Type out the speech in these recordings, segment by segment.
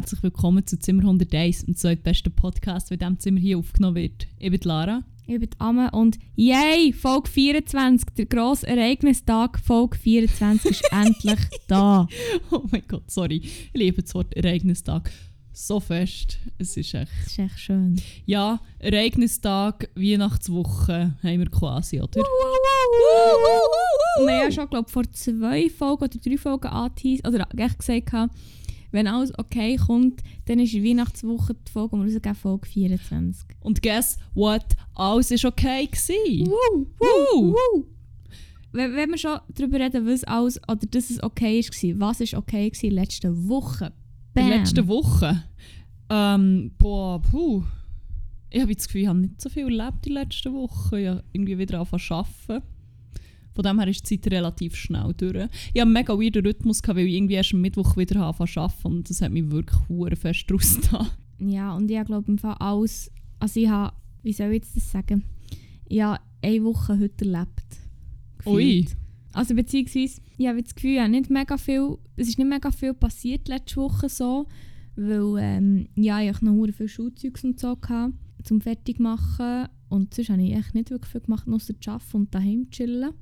Und herzlich willkommen zu Zimmer 101, dem zweitbesten Podcast, der in diesem Zimmer hier aufgenommen wird. Ich bin Lara. Ich bin Amme und yay, Folge 24, der grosse Ereignistag, Folge 24 ist endlich da. Oh mein Gott, sorry. Ich liebe das Wort Ereignistag so fest. Es ist echt... Das ist echt schön. Ja, Ereignistag, Weihnachtswoche haben wir quasi, oder? Und wir haben ja schon, glaube vor zwei Folgen oder drei Folgen angeteased, oder echt gesagt, wenn alles okay kommt, dann ist in Weihnachtswoche die Folge, und wir rausgeben, Folge 24. Und guess what? Alles war okay. Gewesen. Woo, woo, woo. Wenn, wenn wir schon darüber reden, was alles, oder dass es okay war, was ist okay war in der letzten Woche? In Bam. der letzten Woche? Ähm, boah, puh. Ich habe das Gefühl, ich habe nicht so viel erlebt in der letzten Woche. Ich habe irgendwie wieder angefangen zu arbeiten. Von dem her ist die Zeit relativ schnell durch. Ich habe einen mega weirden Rhythmus, gehabt, weil ich irgendwie erst am Mittwoch wieder angefangen zu arbeiten und das hat mich wirklich hure fest rausgetan. Ja, und ich glaube im Fall alles, also ich habe, wie soll ich jetzt das sagen, ich habe eine Woche heute erlebt. Ui. gefühlt. Also beziehungsweise, ich habe das Gefühl, ja, nicht mega viel, es ist nicht mega viel passiert letzte Woche so, weil ähm, ja, ich noch hure viel Schulzeugs und so hatte, zum fertig machen und sonst habe ich echt nicht wirklich viel gemacht, außer zu arbeiten und daheim chillen.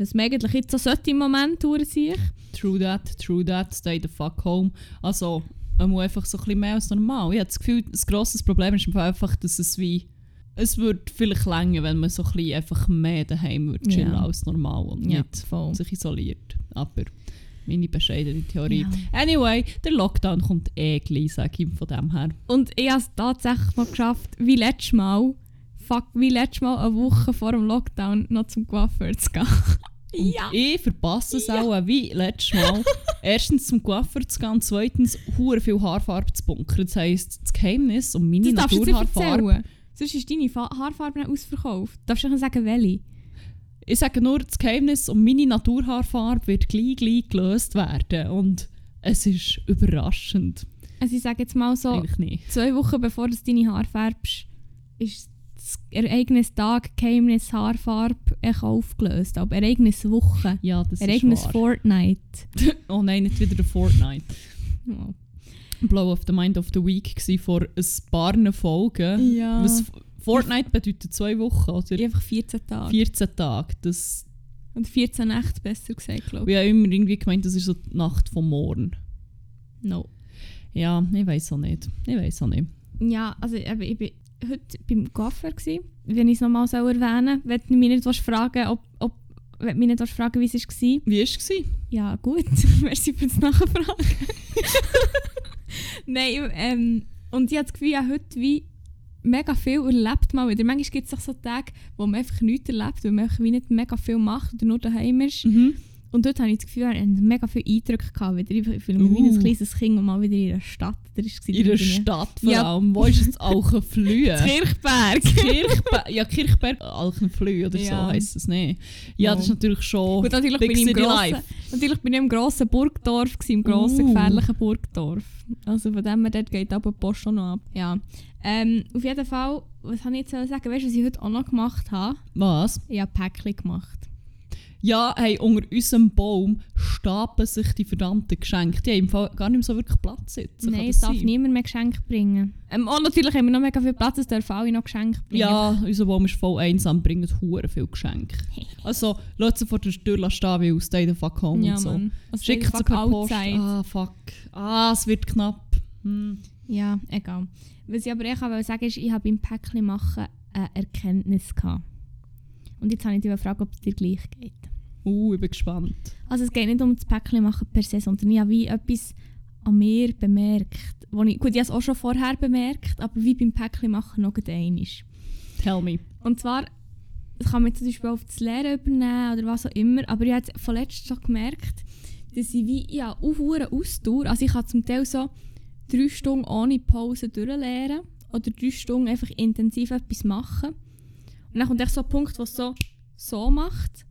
Was man eigentlich jetzt so sollte im Moment sich. True that, true that, stay the fuck home. Also, man muss einfach so ein bisschen mehr als normal. Ich habe das Gefühl, das grosses Problem ist einfach, dass es wie... Es würde vielleicht länger, wenn man so ein bisschen einfach mehr daheim würde chillen Ja. als normal und nicht voll. sich isoliert. Aber meine bescheidene Theorie. Ja. Anyway, der Lockdown kommt eh gleich, sage ich von dem her. Und ich habe es tatsächlich noch geschafft, wie letztes Mal, fuck, wie letztes Mal eine Woche vor dem Lockdown noch zum Coiffeur zu gehen. Und ich verpasse es auch wie letztes Mal. Erstens zum Coiffeur zu gehen zweitens hure viel Haarfarbe zu bunkern. Das heisst, das Geheimnis um meine Das Naturhaarfarbe... Sonst ist deine Fa Haarfarbe nicht ausverkauft. Darfst du nicht sagen, welche? Ich sage nur, das Geheimnis um meine Naturhaarfarbe wird gleich, gleich gelöst werden. Und es ist überraschend. Also ich sage jetzt mal so, zwei Wochen bevor du deine Haare färbst, ist Ereignistag, Geheimnis, Haarfarbe echt aufgelöst. Aber Ereigniswoche. Ja, das Ereignis ist wahr. Fortnite. Oh nein, nicht wieder der Fortnite. Oh. Blow of the Mind of the Week war vor ein paar Folgen. Ja. Was Fortnite bedeutet zwei Wochen, oder? Einfach 14 Tage. 14 Tage. Das, Und 14 Nächte besser gesagt, glaube ich habe immer irgendwie gemeint, das ist so die Nacht vom Morgen. ich. No. Ja, ich weiß auch nicht. Ich weiß auch nicht. Ja, also eben, ich war heute beim Coiffeur, gewesen, wenn ich es nochmal erwähnen soll. Wenn du mich nicht fragen ob, ob, wenn mich nicht fragen wie es war. Wie war es? Ja, gut. Merci für das Nachfragen. Nein, ähm, und ich habe das Gefühl, ich habe heute wie mega viel erlebt mal wieder. Manchmal gibt es auch so Tage, wo man einfach nichts erlebt, weil man einfach wie nicht mega viel macht oder nur daheim ist. Mhm. Und dort habe ich das Gefühl, ich hatte mega viele Eindrücke gehabt. Wieder. Ich fühle mich wie Uh. ein kleines Kind, das mal wieder in einer Stadt war. In der Stadt vor Ja. allem. Wo ist es Alchenflühe? Kirchberg. Kirchberg, ja, Kirchberg Alchenflühe oder so Ja. heisst es nicht. Ja, das ist natürlich schon Gut, natürlich bin, ich im grossen, Life. natürlich bin ich im grossen Burgdorf, gewesen, im grossen, Uh. gefährlichen Burgdorf. Also von dem her, dort geht aber die Post schon noch ab. Ja. Ähm, auf jeden Fall, was habe ich jetzt sagen? Weißt du, was ich heute auch noch gemacht habe? Was? Ich habe Päckchen gemacht. Ja, hey, unter unserem Baum stapeln sich die verdammten Geschenke. Die haben im Fall gar nicht mehr so wirklich Platz jetzt. Nein, es darf niemand mehr Geschenke bringen. Ähm, und natürlich haben wir noch mega viel Platz, es dürfen alle noch Geschenke bringen. Ja, unser Baum ist voll einsam, bringt hure viel Geschenke. Also, lass sie vor der Tür stehen, weil stay the fuck home ja und so. Also Schickt sie per Post. Ah, fuck. Ah, es wird knapp. Hm. Ja, egal. Was ich aber echt auch sagen ist, ich habe beim Päckchen machen eine Erkenntnis gehabt. Und jetzt habe ich dich gefragt, ob es dir gleich geht. Uh, ich bin gespannt. Also es geht nicht um das Päckchen machen per se, sondern ich habe wie etwas an mir bemerkt. Wo ich, gut, ich habe es auch schon vorher bemerkt, aber wie beim Päckchen machen noch einmal. Tell me. Und zwar, das kann man zum Beispiel auf das Lehren übernehmen oder was auch immer, aber ich habe von letztem schon gemerkt, dass ich wie, ja, auf Ausdauer, also ich kann zum Teil so drei Stunden ohne Pause durchlehren oder drei Stunden einfach intensiv etwas machen. Und dann kommt echt so ein Punkt, wo es so, so macht.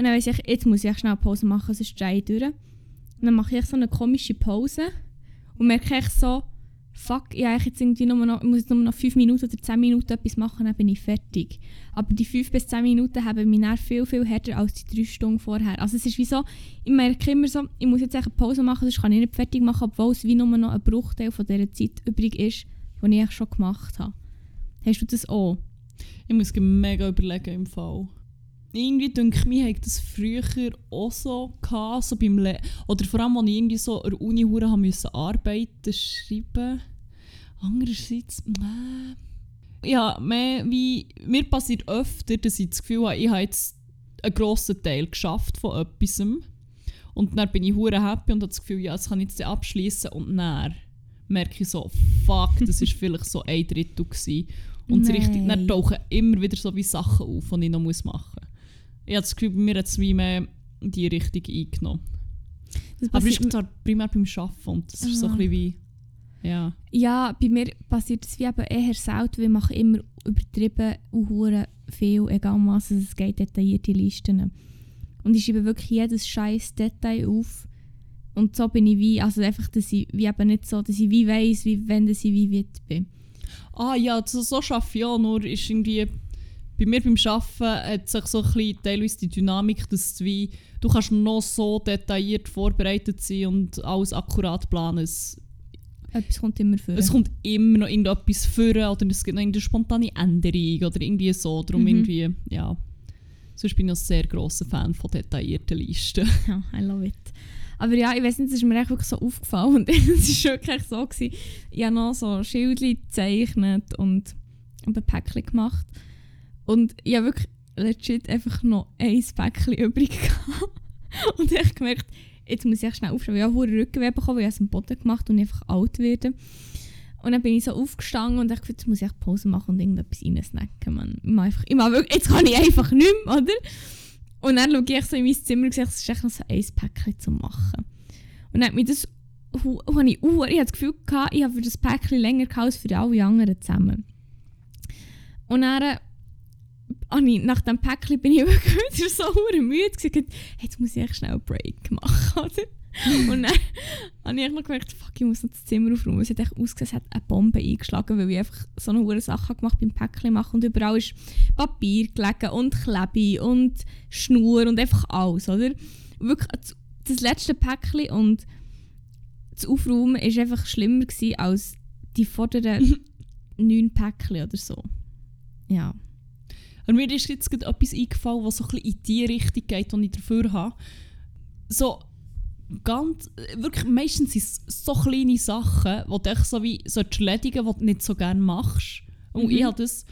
Und dann weiss ich, jetzt muss ich schnell Pause machen, sonst stehe ich durch. Und dann mache ich so eine komische Pause und merke echt so, fuck, ich, jetzt irgendwie nur noch, ich muss jetzt nur noch 5 Minuten oder 10 Minuten etwas machen, dann bin ich fertig. Aber die 5 bis 10 Minuten haben mich dann viel, viel härter als die 3 Stunden vorher. Also es ist wie so, ich merke immer so, ich muss jetzt eine Pause machen, sonst kann ich nicht fertig machen, obwohl es wie nur noch ein Bruchteil von dieser Zeit übrig ist, die ich schon gemacht habe. Hast du das auch? Ich muss mega überlegen im Fall. Irgendwie denke ich mir, habe das früher auch so gehabt, so beim Le Oder vor allem, als ich irgendwie so an der Uni haben musste arbeiten, schreiben. Andererseits, äh, ja, mehr wie, mir passiert öfter, dass ich das Gefühl habe, ich habe jetzt einen grossen Teil geschafft von etwas. Und dann bin ich hure happy und habe das Gefühl, ja, das kann ich jetzt abschließen und dann merke ich so, fuck, das war vielleicht so ein Drittel gewesen. Und richtig, dann tauchen immer wieder so wie Sachen auf, die ich noch machen muss. Ich habe das Gefühl, mir hat es wie mehr die Richtung eingenommen. Aber ich bin primär beim Arbeiten und das Aha. ist so ein bisschen wie... Ja. ja, bei mir passiert es wie eben eher selten, weil ich mache immer übertrieben und viel, egal was es geht, detaillierte Listen. Und ich schreibe wirklich jedes scheiß Detail auf. Und so bin ich wie, also einfach, dass ich wie eben nicht so, dass ich wie weiss, wie, wenn ich wie weit bin ah ja, so, so arbeite ich auch, nur ist irgendwie, bei mir beim Arbeiten hat sich so ein bisschen teilweise die Dynamik, dass du, wie, du kannst noch so detailliert vorbereitet sein und alles akkurat planen. Es, etwas kommt immer vor. Es kommt immer noch irgendetwas vor oder es gibt noch eine spontane Änderung oder irgendwie so. Darum mhm. irgendwie, ja. Sonst bin ich ein sehr grosser Fan von detaillierten Listen. Ja, I love it. Aber ja, ich weiß nicht, es ist mir echt wirklich so aufgefallen. Und es war wirklich so, gewesen, ich habe noch so Schildchen gezeichnet und, und ein Päckchen gemacht. Und ich habe wirklich legit einfach noch ein Päckchen übrig gehabt. Und ich gemerkt, jetzt muss ich schnell aufschreiben. Ich habe Rückenweh bekommen, weil ich es am Boden gemacht und ich einfach alt werde. Und dann bin ich so aufgestanden und dachte, jetzt muss ich Pause machen und irgendetwas reinsnacken. Man. Ich einfach, ich wirklich, jetzt kann ich einfach nicht mehr, oder? Und dann schaue ich so in mein Zimmer und sehe, es ist echt noch so ein Päckchen zu machen. Und dann hat das, habe ich, uh, ich das Gefühl gehabt, ich habe für das Päckchen länger gehabt als für alle anderen zusammen. Und dann, oh ich, nach dem Päckchen bin ich wirklich wieder so müde gesagt, hey, jetzt muss ich echt schnell einen Break machen, oder? und dann habe ich noch gemerkt, fuck, ich muss noch das Zimmer aufräumen. Es hat echt ausgesehen, es hat eine Bombe eingeschlagen, weil ich einfach so eine hohe Sache gemacht beim Päckchen machen und überall ist Papier gelegen und Klebe und Schnur und einfach alles, oder? Wirklich, das letzte Päckchen und das Aufräumen war einfach schlimmer gewesen als die vorderen neun Päckchen oder so. Ja. Und mir ist jetzt gerade etwas eingefallen, was so ein bisschen in die Richtung geht, die ich dafür habe. So, ganz, wirklich meistens sind es so kleine Sachen, die du so wie so erledigen die du nicht so gerne machst. Und mhm. ich habe das,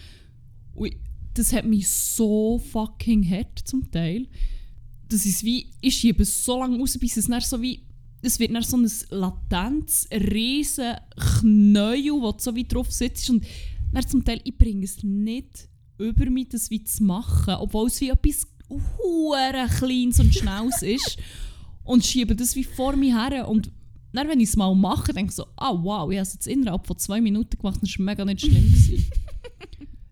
das hat mich so fucking hart zum Teil. Das ist wie, ich schiebe es so lange raus, bis es dann so wie, es wird dann so ein latentes, riesen Knäuel, wo du so wie drauf sitzt und dann zum Teil, ich bringe es nicht über mich, das wie zu machen, obwohl es wie etwas hure kleines und schnelles ist und schiebe das wie vor mir her. Und dann, wenn ich es mal mache, denke ich so, ah wow, ich habe es jetzt innerhalb von zwei Minuten gemacht, das war mega nicht schlimm.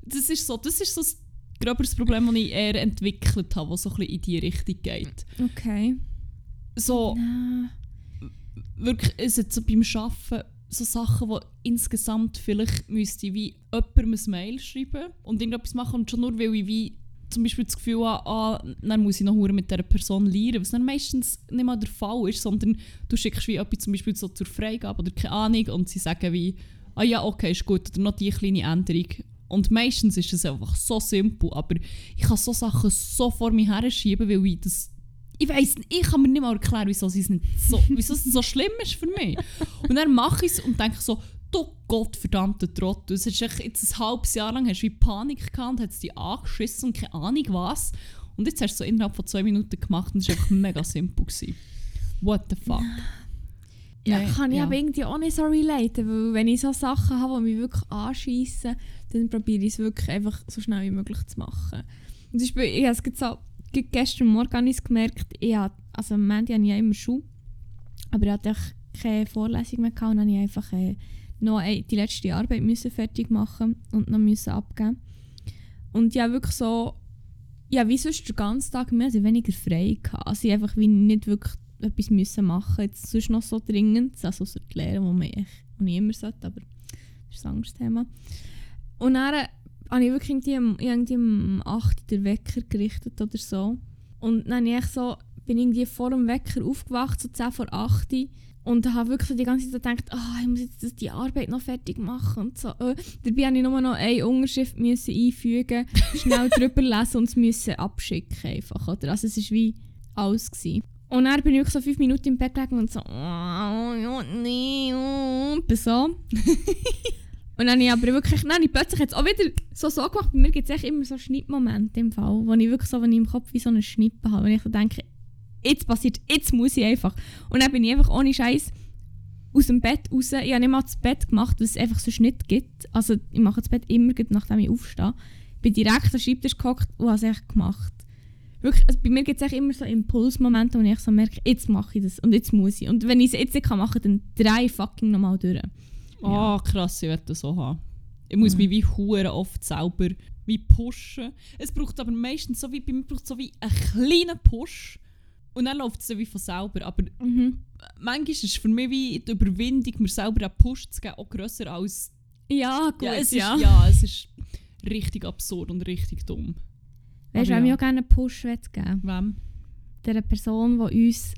das ist so, das ist so das gröberes Problem, das ich eher entwickelt habe, das so ein bisschen in die Richtung geht. Okay. So, no. wirklich, ist jetzt so beim Arbeiten so Sachen, die insgesamt vielleicht müsste wie jemandem ein Mail schreiben und irgendetwas machen und schon nur, weil ich wie zum Beispiel das Gefühl habe, ah, dann muss ich noch mit dieser Person lernen, was dann meistens nicht mal der Fall ist, sondern du schickst wie etwas zum Beispiel so zur Freigabe oder keine Ahnung und sie sagen wie, ah ja, okay, ist gut, oder noch die kleine Änderung. Und meistens ist es einfach so simpel, aber ich kann so Sachen so vor mir her schieben, weil ich das ich weiß ich kann mir nicht mal erklären, wieso es, nicht so, wieso es so schlimm ist für mich. Und dann mache ich es und denke so, du gottverdammter Trottel. Es ist echt, jetzt ein halbes Jahr lang hast du wie Panik gehabt und hast dich angeschissen und keine Ahnung was. Und jetzt hast du es so innerhalb von zwei Minuten gemacht und es war einfach mega simpel. Gewesen. What the fuck? Ja, Nein, kann ich ja. aber irgendwie auch nicht so relaten, weil wenn ich so Sachen habe, die mich wirklich anschiessen, dann probiere ich es wirklich einfach so schnell wie möglich zu machen. Und ich, ich habe es so, gestern Morgen ich gemerkt, ich hatte, also am Ende hatte ich ja immer Schuhe, aber ich hatte keine Vorlesung mehr gehabt und habe ich einfach äh, noch die letzte Arbeit müssen fertig machen und noch müssen abgeben. Und ja, wirklich so, ja, wie sonst den ganzen Tag mehr oder weniger frei gehabt. Also ich einfach wie nicht wirklich etwas müssen machen. Jetzt sonst noch so dringend, also so die Lehre, wo man ich immer sollte, aber das ist ein anderes Thema. Und dann habe ich wirklich irgendwie irgendwie um 8 Uhr den Wecker gerichtet oder so. Und dann ich so, bin irgendwie vor dem Wecker aufgewacht, so 10 vor 8 Uhr. Und habe wirklich die ganze Zeit gedacht, ah, ich muss jetzt die Arbeit noch fertig machen und so. Äh, dabei musste ich nur noch eine Unterschrift müssen einfügen, schnell drüber lesen und es müssen abschicken einfach, oder? Also es war wie alles. Gewesen. Und dann bin ich so fünf Minuten im Bett gelegen und so, oh, ja, nee, oh, so. und dann habe ich aber wirklich, habe ich plötzlich jetzt auch wieder so so gemacht, bei mir gibt es immer so Schnittmomente im Fall, wo ich wirklich so, wenn ich im Kopf wie so eine Schnippe habe, wenn ich so denke, jetzt passiert, jetzt muss ich einfach. Und dann bin ich einfach ohne Scheiß aus dem Bett raus. Ich habe nicht mal das Bett gemacht, weil es einfach so Schnitt gibt. Also ich mache das Bett immer, nachdem ich aufstehe. Bin direkt den Schreibtisch gehockt und habe es echt gemacht. Wirklich, also bei mir gibt es immer so Impulsmomente, wo ich so merke, jetzt mache ich das und jetzt muss ich. Und wenn ich es jetzt nicht machen kann, dann drei fucking nochmal durch. Ah, krass, ich will das so haben. Ich muss Mhm. mich wie hure oft selber wie pushen. Es braucht aber meistens so wie, bei mir braucht so wie einen kleinen Push. Und dann läuft es dann wie von selber. Aber Mhm. manchmal ist für mich wie die Überwindung, mir selber einen Push zu geben, auch grösser als... Ja, gut, ja, ja. es ist, ja, es ist richtig absurd und richtig dumm. Weißt du, wem ich ja. auch gerne einen Push geben Wem? Der Person, die uns,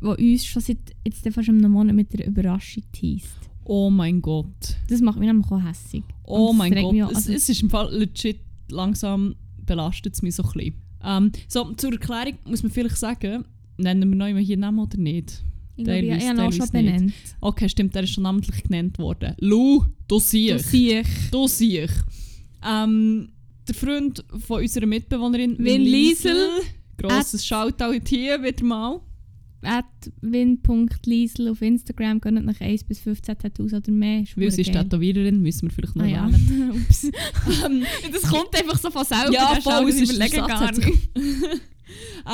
die uns schon seit jetzt fast einem Monat mit der Überraschung teast. Oh mein Gott. Das macht mich nämlich auch hässig. Oh Und mein Gott. es, also- es ist im Fall legit langsam belastet es mich so ein bisschen. Ähm, so, zur Erklärung muss man vielleicht sagen, nennen wir noch hier Namen oder nicht? Ich glaube, ich, habe ihn auch schon nicht. benannt. Okay, stimmt, der ist schon namentlich genannt worden. Lou, du Du siehst. Du siehst. Ähm, der Freund von unserer Mitbewohnerin Win Liesel. Grosses Shoutout hier wieder mal. win.liesel auf Instagram gönnt nach 1 bis 15 Tattoos oder mehr. Weil sie ist Tätowiererin, müssen wir vielleicht noch Ah, ja. Ups. Ähm, Das kommt einfach so von selber. Ja, das voll, ist überlegen gar nicht.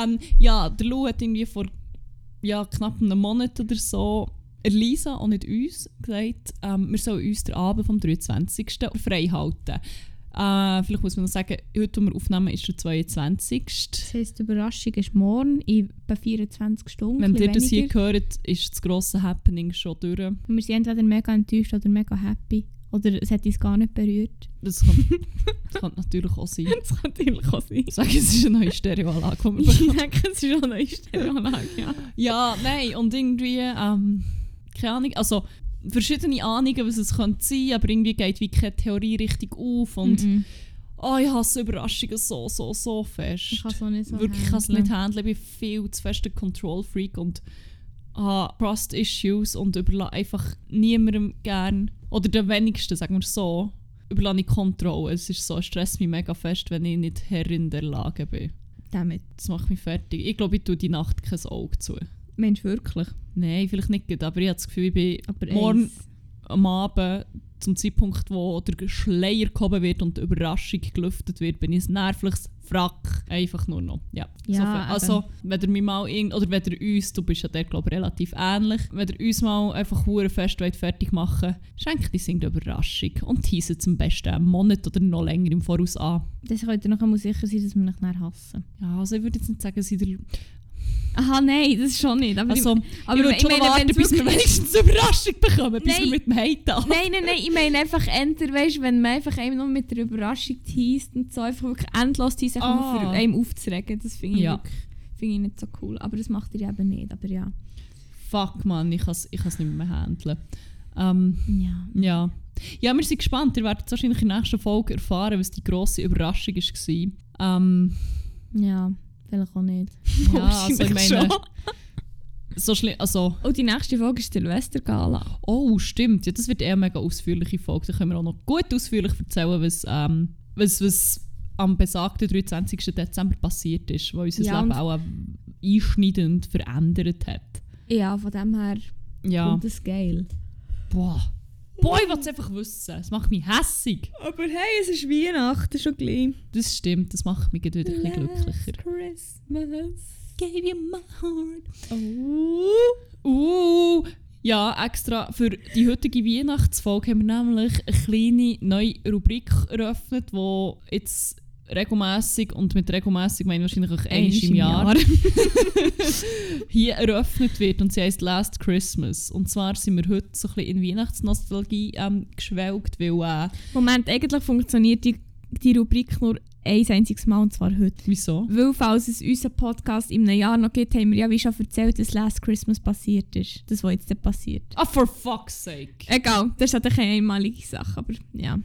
ähm, ja, der Lou hat irgendwie vor ja, knapp einem Monat oder so Elisa und nicht uns gesagt, ähm, wir sollen uns den Abend vom 23. frei halten. Äh, vielleicht muss man noch sagen, heute, wo wir aufnehmen, ist der 22. Das heisst, die Überraschung ist morgen in etwa 24 Stunden. Wenn ihr das hier hört, ist das grosse Happening schon durch. Wir sind entweder mega enttäuscht oder mega happy. Oder es hat uns gar nicht berührt. Das kann, das kann natürlich auch sein. Das kann natürlich auch sein. Ich sage, es ist eine neue Stereoanlage, Ich denke, es ist eine Stereoanlage, ja. Ja, nein, und irgendwie, ähm, keine Ahnung, also verschiedene Ahnungen, was es könnte sein, aber irgendwie geht wie keine Theorie richtig auf und Mhm. oh, ich hasse Überraschungen so, so, so Ich fest. kann es nicht so Wirklich, ich kann es nicht handeln, ich bin viel zu fest ein Control-Freak und habe Trust-Issues und überlasse einfach niemandem gern, oder den wenigsten, sagen wir so, überlasse ich Kontrolle. Es ist so, es stresst mich mega fest, wenn ich nicht Herrin der Lage bin. Damit. Das macht mich fertig. Ich glaube, ich tue die Nacht kein Auge zu. Mensch, wirklich. Nein, vielleicht nicht, aber ich habe das Gefühl, ich bin Aber morgen eins. am Abend, zum Zeitpunkt, wo der Schleier gehoben wird und die Überraschung gelüftet wird, bin ich ein nervliches Frack. Einfach nur noch. Ja. Ja, also, wenn ihr mich mal irgend oder wenn ihr uns, du bist ja der, glaube ich, relativ ähnlich, wenn ihr uns mal einfach hure fest wollt fertig machen schenkt uns irgendeine Überraschung und teasen zum besten einen Monat oder noch länger im Voraus an. Das könnt ihr nachher sicher sein, dass wir mich nachher hassen. Ja, also ich würde jetzt nicht sagen, dass ich der... Aha, nein, das ist schon nicht. Aber Also, ich, aber ich schon meine, warten, bis wir wenigstens eine Überraschung bekommen, bis Nein. wir mit dem Hate an. Nein, nein, nein, ich meine einfach enter, weißt, wenn man einfach einem noch mit der Überraschung teast und so einfach wirklich endlos teast, einfach nur Ah. für einen aufzuregen, das finde ich, Ja. wirklich- finde ich nicht so cool. Aber das macht ihr eben nicht, aber ja. Fuck man, ich kann es ich kann's nicht mehr handeln. Ähm, Ja. ja. ja, wir sind gespannt. Ihr werdet wahrscheinlich in der nächsten Folge erfahren, was die grosse Überraschung war. Ähm, Ja, vielleicht auch nicht. ja, also ich meine, schon. so schlimm, also, Und die nächste Folge ist Silvestergala. oh stimmt, ja, das wird eher eine mega ausführliche Folge. Da können wir auch noch gut ausführlich erzählen, was, ähm, was, was am besagten 23. Dezember passiert ist, was unser Ja, Leben auch ähm, einschneidend verändert hat. Ja, von dem her Ja, kommt das geil. boah. Boah, ich will es einfach wissen. Es macht mich hässig. Aber hey, es ist Weihnachten schon gleich. Das stimmt, das macht mich wieder ein bisschen glücklicher. Christmas. Gave you my heart. Oh. Uh, ja, extra für die heutige Weihnachtsfolge haben wir nämlich eine kleine neue Rubrik eröffnet, die jetzt regelmäßig und mit regelmäßig meine ich wahrscheinlich auch Einmal im Jahr, hier eröffnet wird und sie heißt Last Christmas. Und zwar sind wir heute so ein bisschen in Weihnachtsnostalgie ähm, geschwelgt, weil äh, Moment, eigentlich funktioniert die, die Rubrik nur ein einziges Mal und zwar heute. wieso? Weil, falls es unseren Podcast in einem Jahr noch gibt, haben wir ja wie schon erzählt, dass Last Christmas passiert ist. Das, was jetzt passiert. Ah, for fuck's sake. Egal, das ist halt keine einmalige Sache, aber ja.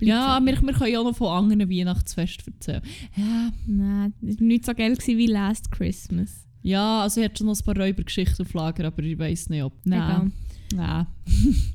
Ja, wir, wir können ja auch noch von anderen Weihnachtsfesten erzählen. Ja, Nein, war nicht so geil wie Last Christmas. ja also ich hatte schon noch ein paar Räubergeschichten auf Lager, aber ich weiß nicht, ob... Egal. Nein.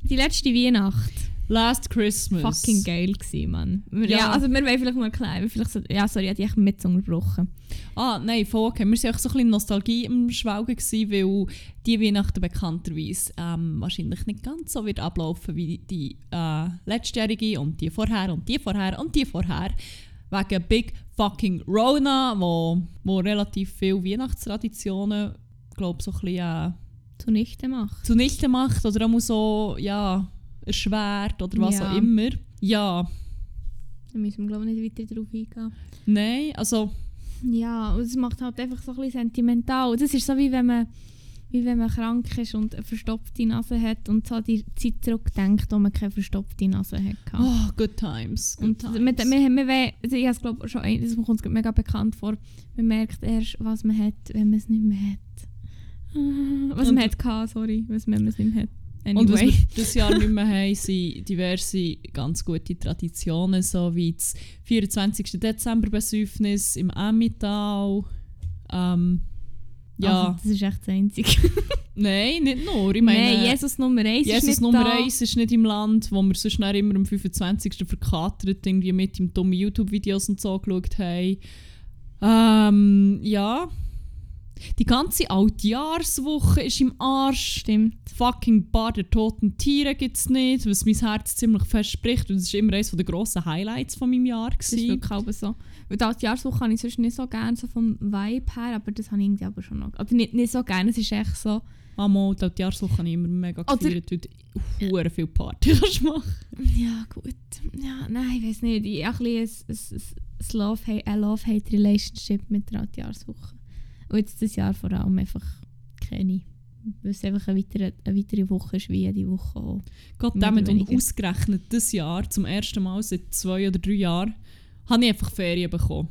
Die letzte Weihnacht. Last Christmas. Fucking geil gewesen, Mann. Ja. Ja. also wir wollen vielleicht mal erklären. Vielleicht so, ja, sorry, ich hatte dich mit unterbrochen. Ah, nein, voll okay. Wir waren auch so ein bisschen Nostalgie im Schwelgen, gewesen, weil die Weihnachten bekannterweise ähm, wahrscheinlich nicht ganz so wird ablaufen wie die äh, letztjährige und die vorher und die vorher und die vorher. Wegen Big fucking Rona, wo, wo relativ viele Weihnachtstraditionen, glaube so ein bisschen äh, Zunichte macht. zunichte macht oder auch so, ja, erschwert oder was Ja. auch immer. Ja, Da müssen wir glaube ich nicht weiter drauf eingehen. nein, also... Ja, und es macht halt einfach so ein bisschen sentimental. Das ist so wie wenn man, wie wenn man krank ist und eine verstopfte Nase hat und so die Zeit zurückdenkt, wo man keine verstopfte Nase hatte. Oh, good times. Good Und times. wir, wir, also ich habe es glaube schon, ein- das kommt uns mega bekannt vor. Man merkt erst, was man hat, wenn man es nicht mehr hat. Ah, Was Und- man hat, sorry, was man es nicht mehr hat. Und was Anyway. wir dieses Jahr nicht mehr haben, sind diverse ganz gute Traditionen, so wie das 24. Dezember Besäufnis im Emmental. Ähm, ja, Also, das ist echt das Einzige. nein, nicht nur. Ich meine, Nein, Jesus Nummer 1 ist Jesus nicht Nummer da. 1 ist nicht im Land, wo wir sonst immer am 25. verkatert irgendwie mit im dummen YouTube-Videos und so geschaut haben. Ähm, ja. Die ganze Altjahrswoche ist im Arsch. Stimmt. Fucking Bar der toten Tiere gibt es nicht, was mein Herz ziemlich fest spricht. Und das war immer eines der grossen Highlights von meinem Jahr. Das ist wirklich auch so. Weil die Jahreswoche habe ich sonst nicht so gerne so vom Vibe her, aber das habe ich irgendwie aber schon noch. Oder nicht, nicht so gerne, es ist echt so. Amol, die Altjahrswoche habe ich immer mega gefeiert, weil du viel Party kannst machen Ja, gut. Ja, nein, ich weiß nicht. Ich habe ein, bisschen ein, ein, ein Love-Hate-Relationship mit der Altjahrswoche. Und jetzt das Jahr vor allem einfach keine. Weil es einfach eine weitere, eine weitere Woche ist, wie jede Woche auch. Gott damit und ausgerechnet dieses Jahr, zum ersten Mal seit zwei oder drei Jahren, habe ich einfach Ferien bekommen.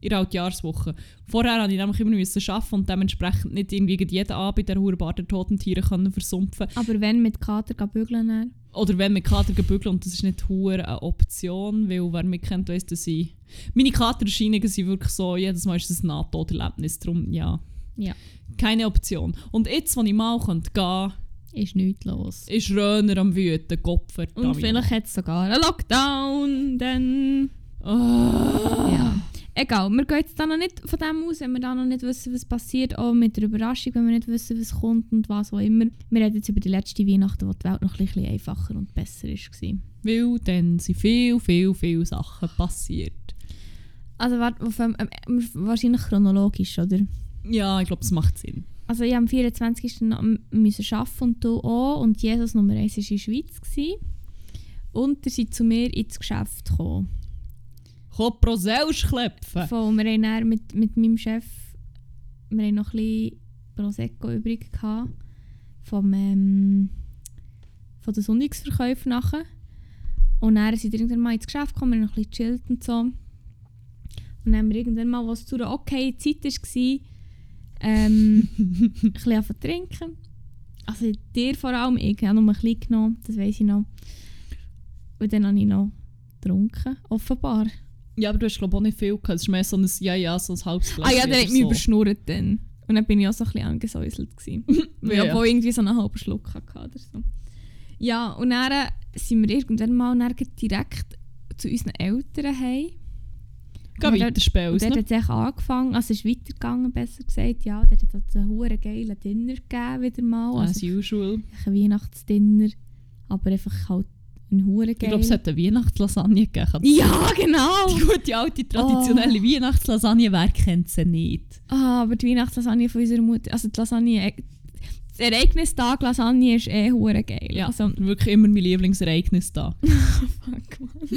In der Altjahrswoche. Vorher musste ich nämlich immer müssen arbeiten und dementsprechend nicht irgendwie jeden Abend der Hurbar der toten Tiere können versumpfen Aber wenn mit Kater bügeln dann? Oder wenn mit Kater gebügeln und das ist nicht hure eine Option, weil wer mich kennt, weiss, dass ich... Meine Katererscheinungen sind wirklich so, jedes Mal ist das ein Nahtoderlebnis, darum ja. Ja. Keine Option. Und jetzt, wo ich mal könnte gehen Ist nichts los. ist Röner am Wüten, Kopf Und vielleicht hat es sogar einen Lockdown, dann... Oh. Ja. Egal, wir gehen jetzt da noch nicht von dem aus, wenn wir da noch nicht wissen, was passiert, auch mit der Überraschung, wenn wir nicht wissen, was kommt und was auch immer. Wir reden jetzt über die letzte Weihnachten, wo die Welt noch ein bisschen einfacher und besser war. Weil dann sind viel, viel, viel Sachen passiert. Also warte, ähm, ähm, wahrscheinlich chronologisch, oder? Ja, ich glaube, das macht Sinn. Also ich am 24. noch m- müssen arbeiten und du auch und Jesus Nummer 1 war in der Schweiz. Gewesen. Und ihr seid zu mir ins Geschäft gekommen. Komm, Proseus klepfen! Voll, wir haben dann mit, mit meinem Chef wir haben noch ein bisschen Prosecco übrig gehabt vom, ähm, von den Sonntagsverkäufen nachher. Und dann sind wir irgendwann mal ins Geschäft gekommen, wir haben noch ein bisschen gechillt und so. Und dann haben wir irgendwann mal, was zu einer okay Zeit war, ähm, ein bisschen angefangen zu trinken. Also dir vor allem, ich habe nur ein bisschen genommen, das weiß ich noch. Und dann habe ich noch getrunken, offenbar. Ja, aber du hast glaube ich auch nicht viel gehabt. Es ist mehr so ein Ja, ja, so ein halbes Glas. Ah ja, der hat mich so. überschnurrt dann. Und dann bin ich auch so ein bisschen angesäuselt. gewesen. Weil Ja, ich ja. auch irgendwie so einen halben Schluck hatte oder so. Ja, und dann sind wir irgendwann mal dann direkt zu unseren Eltern heim. Geh weiter, dort- spiel Und dort Ne? hat es angefangen, also es ist weitergegangen, besser gesagt. Ja, dort hat es einen huere geilen Dinner gegeben, wieder mal. As Also usual. ein Weihnachtsdinner, aber einfach halt ein huere Ich glaube, es hat eine Weihnachtslasagne gegeben. Ja, genau! Die gute alte traditionelle Oh. Weihnachtslasagne, wer kennt sie nicht? Ah, aber die Weihnachtslasagne von unserer Mutter, also die Lasagne, äh, Der Ereignistag Lasagne ist eh hure geil. Ja, Also, wirklich immer mein Lieblingsereignis da. fuck, Mann.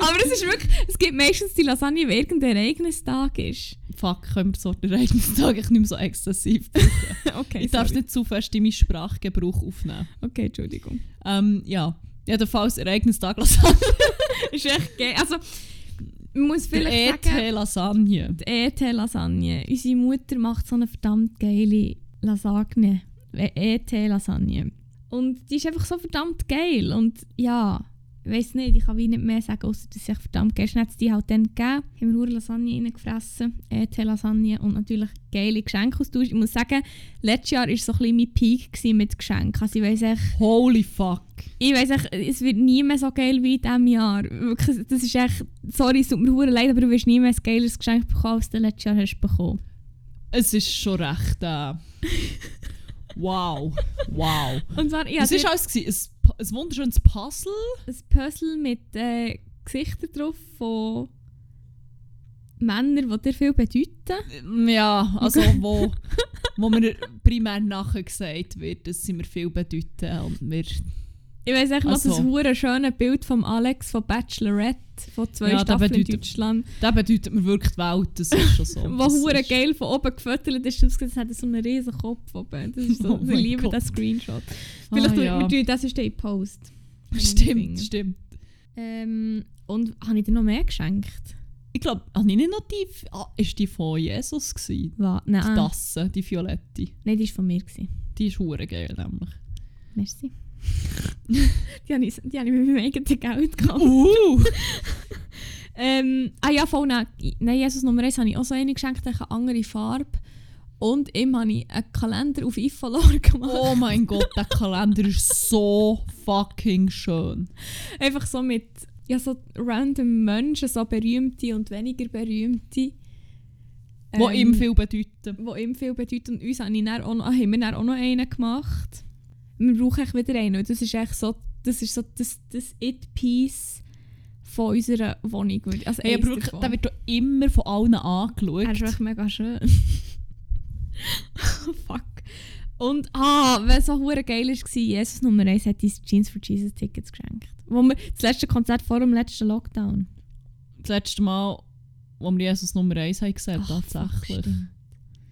Aber es ist wirklich, es gibt meistens die Lasagne, wenn irgendein Ereignistag ist. Fuck, können wir so den Ereignistag nicht mehr so exzessiv. Okay, ich darf sorry. nicht zu fest in meinen Sprachgebrauch aufnehmen. Okay, Entschuldigung. Ähm, ja, jedenfalls Ereignistag Lasagne. ist echt geil. Also, man muss Der vielleicht ET sagen, Lasagne. die ET-Lasagne. Unsere Mutter macht so eine verdammt geile Lasagne. ET-Lasagne. Und die ist einfach so verdammt geil. Und ja, weiß nicht, ich kann wie nicht mehr sagen, außer dass echt verdammt geil. Dann hat es die halt dann gegeben. Haben wir nur Lasagne reingefressen. ET-Lasagne und natürlich geile Geschenke austausch. Ich muss sagen, letztes Jahr war so ein bisschen mein Peak mit Geschenken. Also ich weiss echt, Holy fuck. ich weiss echt, es wird nie mehr so geil wie in diesem Jahr. Wirklich, das ist echt, sorry, es tut mir leid, aber du wirst nie mehr ein geiles Geschenk bekommen, als du letztes Jahr hast bekommen. Es ist schon recht. Äh, wow. Wow. Und zwar, ich Es war alles ein, ein wunderschönes Puzzle. ein Puzzle mit äh, Gesichtern drauf von Männern, die dir viel bedeuten. Ja, also wo, wo mir primär nachher gesagt wird, dass sie mir viel bedeuten und mir Ich weiss echt noch das hure schöne Bild von Alex von Bachelorette, von zwei Ja, Staffeln in bedeutet- Deutschland, das bedeutet mir wirklich die Welt, das ist schon so. wo Das hure geil von oben gefüttert ist. Das hat so einen riesen Kopf oben. Das ist so, Oh ich liebe Gott. den Screenshot. Vielleicht Ah, ja. wir das ist der Post. Stimmt, stimmt. Ähm, und habe ich dir noch mehr geschenkt? Ich glaube, habe ich nicht noch die... Ah, ist die von Jesus gewesen? Was? Die Nein, Tasse, die violette. nein, die war von mir. Gewesen. Die ist hure geil nämlich. Merci. die habe ich, die habe ich mit meinem eigenen Geld gekauft. Uh! Ähm, ah ja, voll, nein, nein, Jesus Nummer 1 habe ich auch so eine geschenkt, eine andere Farbe. Und ihm habe ich einen Kalender auf Ifolor gemacht. Oh mein Gott, der Kalender ist so fucking schön. Einfach so mit ja, so random Menschen, so berühmte und weniger berühmte. Wo Ähm, ihm viel bedeuten. wo ihm viel bedeutet. Und uns habe ich dann auch noch, haben wir dann auch noch einen gemacht. Wir brauchen echt wieder einen. Das ist echt so das, ist so das, das It-Piece von unserer Wohnung. Also Hey, wirklich, der wird immer von allen Er ist angeschaut. wirklich mega schön. Fuck. Und ah, es so hure geil war, Jesus Nummer 1 hat uns Jeans for Jesus Tickets geschenkt. Wo wir, das letzte Konzert vor dem letzten Lockdown. Das letzte Mal, wo wir Jesus Nummer 1 haben gesehen, Ach, tatsächlich.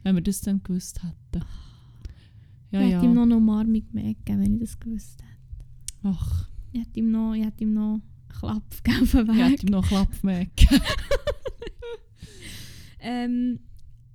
Wenn wir das dann gewusst hätten. Ja, ich hätte ihm noch eine Umarmung mehr gegeben, wenn ich das gewusst hätte. Ach, Ich hätte ihm noch, ich hätte ihm noch einen Klapp gegeben ich hätte ihm noch Klapp mehr Ähm,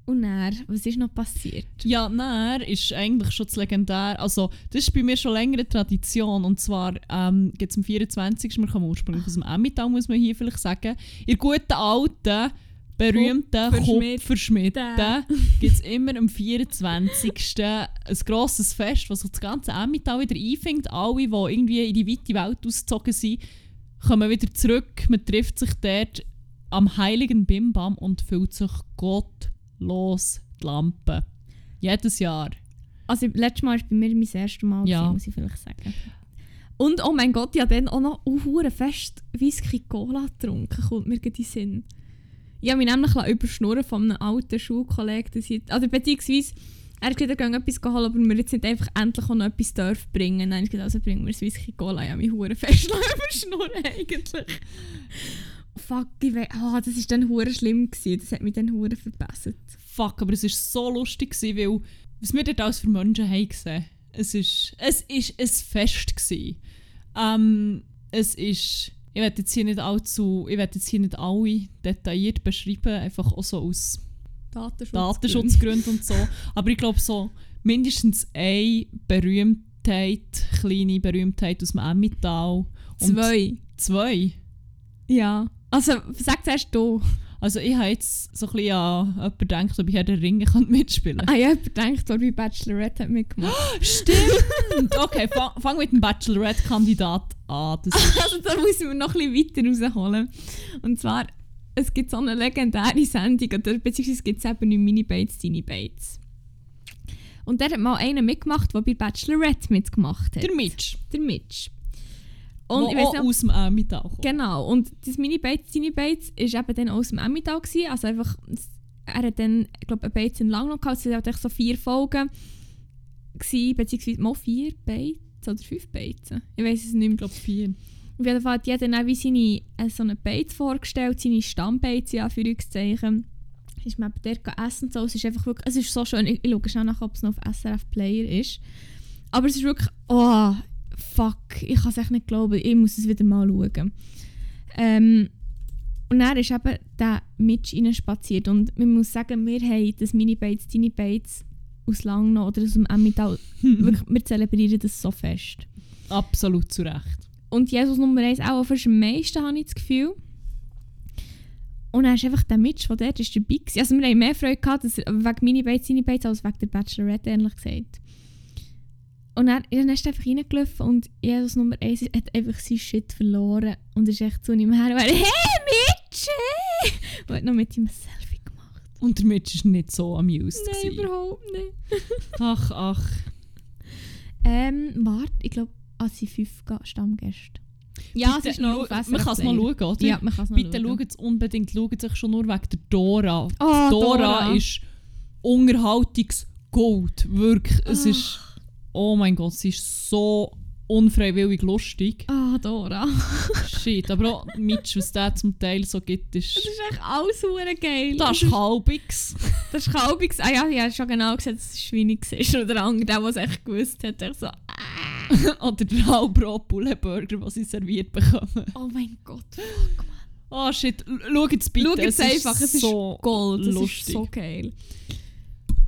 und dann, was ist noch passiert? Ja, nein, ist eigentlich schon das legendär. Also, das ist bei mir schon länger eine Tradition. Und zwar ähm, gibt es am 24. Wir kommen ursprünglich aus dem Emmental, muss man hier vielleicht sagen. Der guten alten, berühmten Kupferschmiede gibt es immer am 24. ein grosses Fest, was sich das ganze Emmental wieder einfängt. Alle, die irgendwie in die weite Welt ausgezogen sind, kommen wieder zurück. Man trifft sich dort am heiligen Bimbam und fühlt sich gottlos die Lampe. Jedes Jahr. Also, letztes Mal war bei mir mein erstes Mal, Ja. gewesen, muss ich vielleicht sagen. Und oh mein Gott, ich habe dann auch noch uh, fest Whisky Cola getrunken, kommt mir in den Sinn. Ich habe mich nämlich überschnurren von einem alten Schulkollegen. dass Also beziehungsweise, er hat gesagt, er gehe etwas holen, aber wir jetzt nicht einfach endlich auch noch etwas darf bringen. Habe ich gesagt, also bringen wir das Whisky Cola. Ich habe mich hure fest überschnurren eigentlich. Fuck, ich we oh, das war dann hure schlimm. Gewesen. Das hat mich dann hure verbessert. Fuck, aber es war so lustig, gewesen, weil was wir dort alles für Menschen haben gesehen. Es ist, es ist ein Fest. Ähm, es ist, ich werde jetzt hier nicht allzu, ich werde jetzt hier nicht alle detailliert beschreiben, einfach auch so aus Datenschutz. Datenschutzgründen und so. Aber ich glaube so mindestens eine Berühmtheit, kleine Berühmtheit aus dem Emmental. Zwei. Zwei. Ja. Also, sag zuerst du. Also ich habe jetzt so ein bisschen an jemanden gedacht, ob ich Herr der Ringe kann mitspielen kann. Ah ja, jemand denkt, der bei Bachelorette hat mitgemacht. Stimmt! Okay, fang, fang mit dem Bachelorette-Kandidat an. Also da müssen wir noch ein bisschen weiter rausholen. Und zwar, es gibt so eine legendäre Sendung, oder beziehungsweise gibt es eben nicht Mini Bates, Tiny Bates. Und der hat mal einen mitgemacht, der bei Bachelorette mitgemacht hat. der Mitch. Der Mitch. Und ich auch aus dem Emmental kommt. Genau, und das Mini Bates, Tiny Bates ist eben dann aus dem Emmental gewesen. Also einfach, er hat dann, ich glaube, ein Bates in Langnau gehabt, es sind halt so vier Folgen. gewesen, beziehungsweise mal vier Beizen oder fünf Beizen. Ich weiß es nicht mehr. Ich glaube vier. Auf jeden Fall hat jeder dann wie seine, äh, so eine Beiz vorgestellt, seine Stammbeiz, in Anführungszeichen. Ist man eben dort essen so. Es ist einfach wirklich, es ist so schön. Ich, ich schaue schnell nach, ob es noch auf SRF Player ist. Aber es ist wirklich, oh, fuck, ich kann es echt nicht glauben. Ich muss es wieder mal schauen. Ähm, und dann ist eben der Mitch spaziert und man muss sagen, wir haben das Mini-Bates, deine Bates aus Langnau oder aus dem Emmental, wirklich, wir zelebrieren das so fest. Absolut zu Recht. Und Jesus Nummer 1 auch fast am meisten, habe ich das Gefühl. Und dann ist einfach der Mitch, der dort ist dabei war. Also wir haben mehr Freude gehabt, dass er, wegen Mini Bates, seine Bates, als wegen der Bachelorette, ehrlich gesagt. Und dann, dann ist er einfach reingelaufen und Jesus Nummer 1 hat einfach seinen Shit verloren und ist echt zu ihm her und war «Hey Mitch!» Und hat noch mit ihm ein Selfie gemacht. Und der Mitch war nicht so amused. Nein, gewesen. überhaupt nicht. Ach, ach. Ähm, warte, ich glaube, als sie fünf Stammgäste. Ja, Bitte es ist noch Man kann es mal schauen, oder? Ja, man kann es noch Bitte schauen. schaut unbedingt. Schaut sich schon nur wegen der Dora. Oh, Dora, ist Unterhaltungsgold. Wirklich. Es Ah. ist. Oh mein Gott, sie ist so unfreiwillig lustig. Ah, Dora. Shit. Aber auch Mitch, was der zum Teil so gibt, ist. Das ist echt alles hure geil. Das ist halbwegs. Das ist Kalbix. Ah ja, ich habe schon genau gesagt, dass es Schweine war. Oder der andere, der, es echt gewusst hat, der so, Oder der halbbrot Burger, den sie serviert bekommen. oh mein Gott, Oh shit, schaut es bitte. Schaut es einfach, es ist so Gold. Das lustig. ist so geil.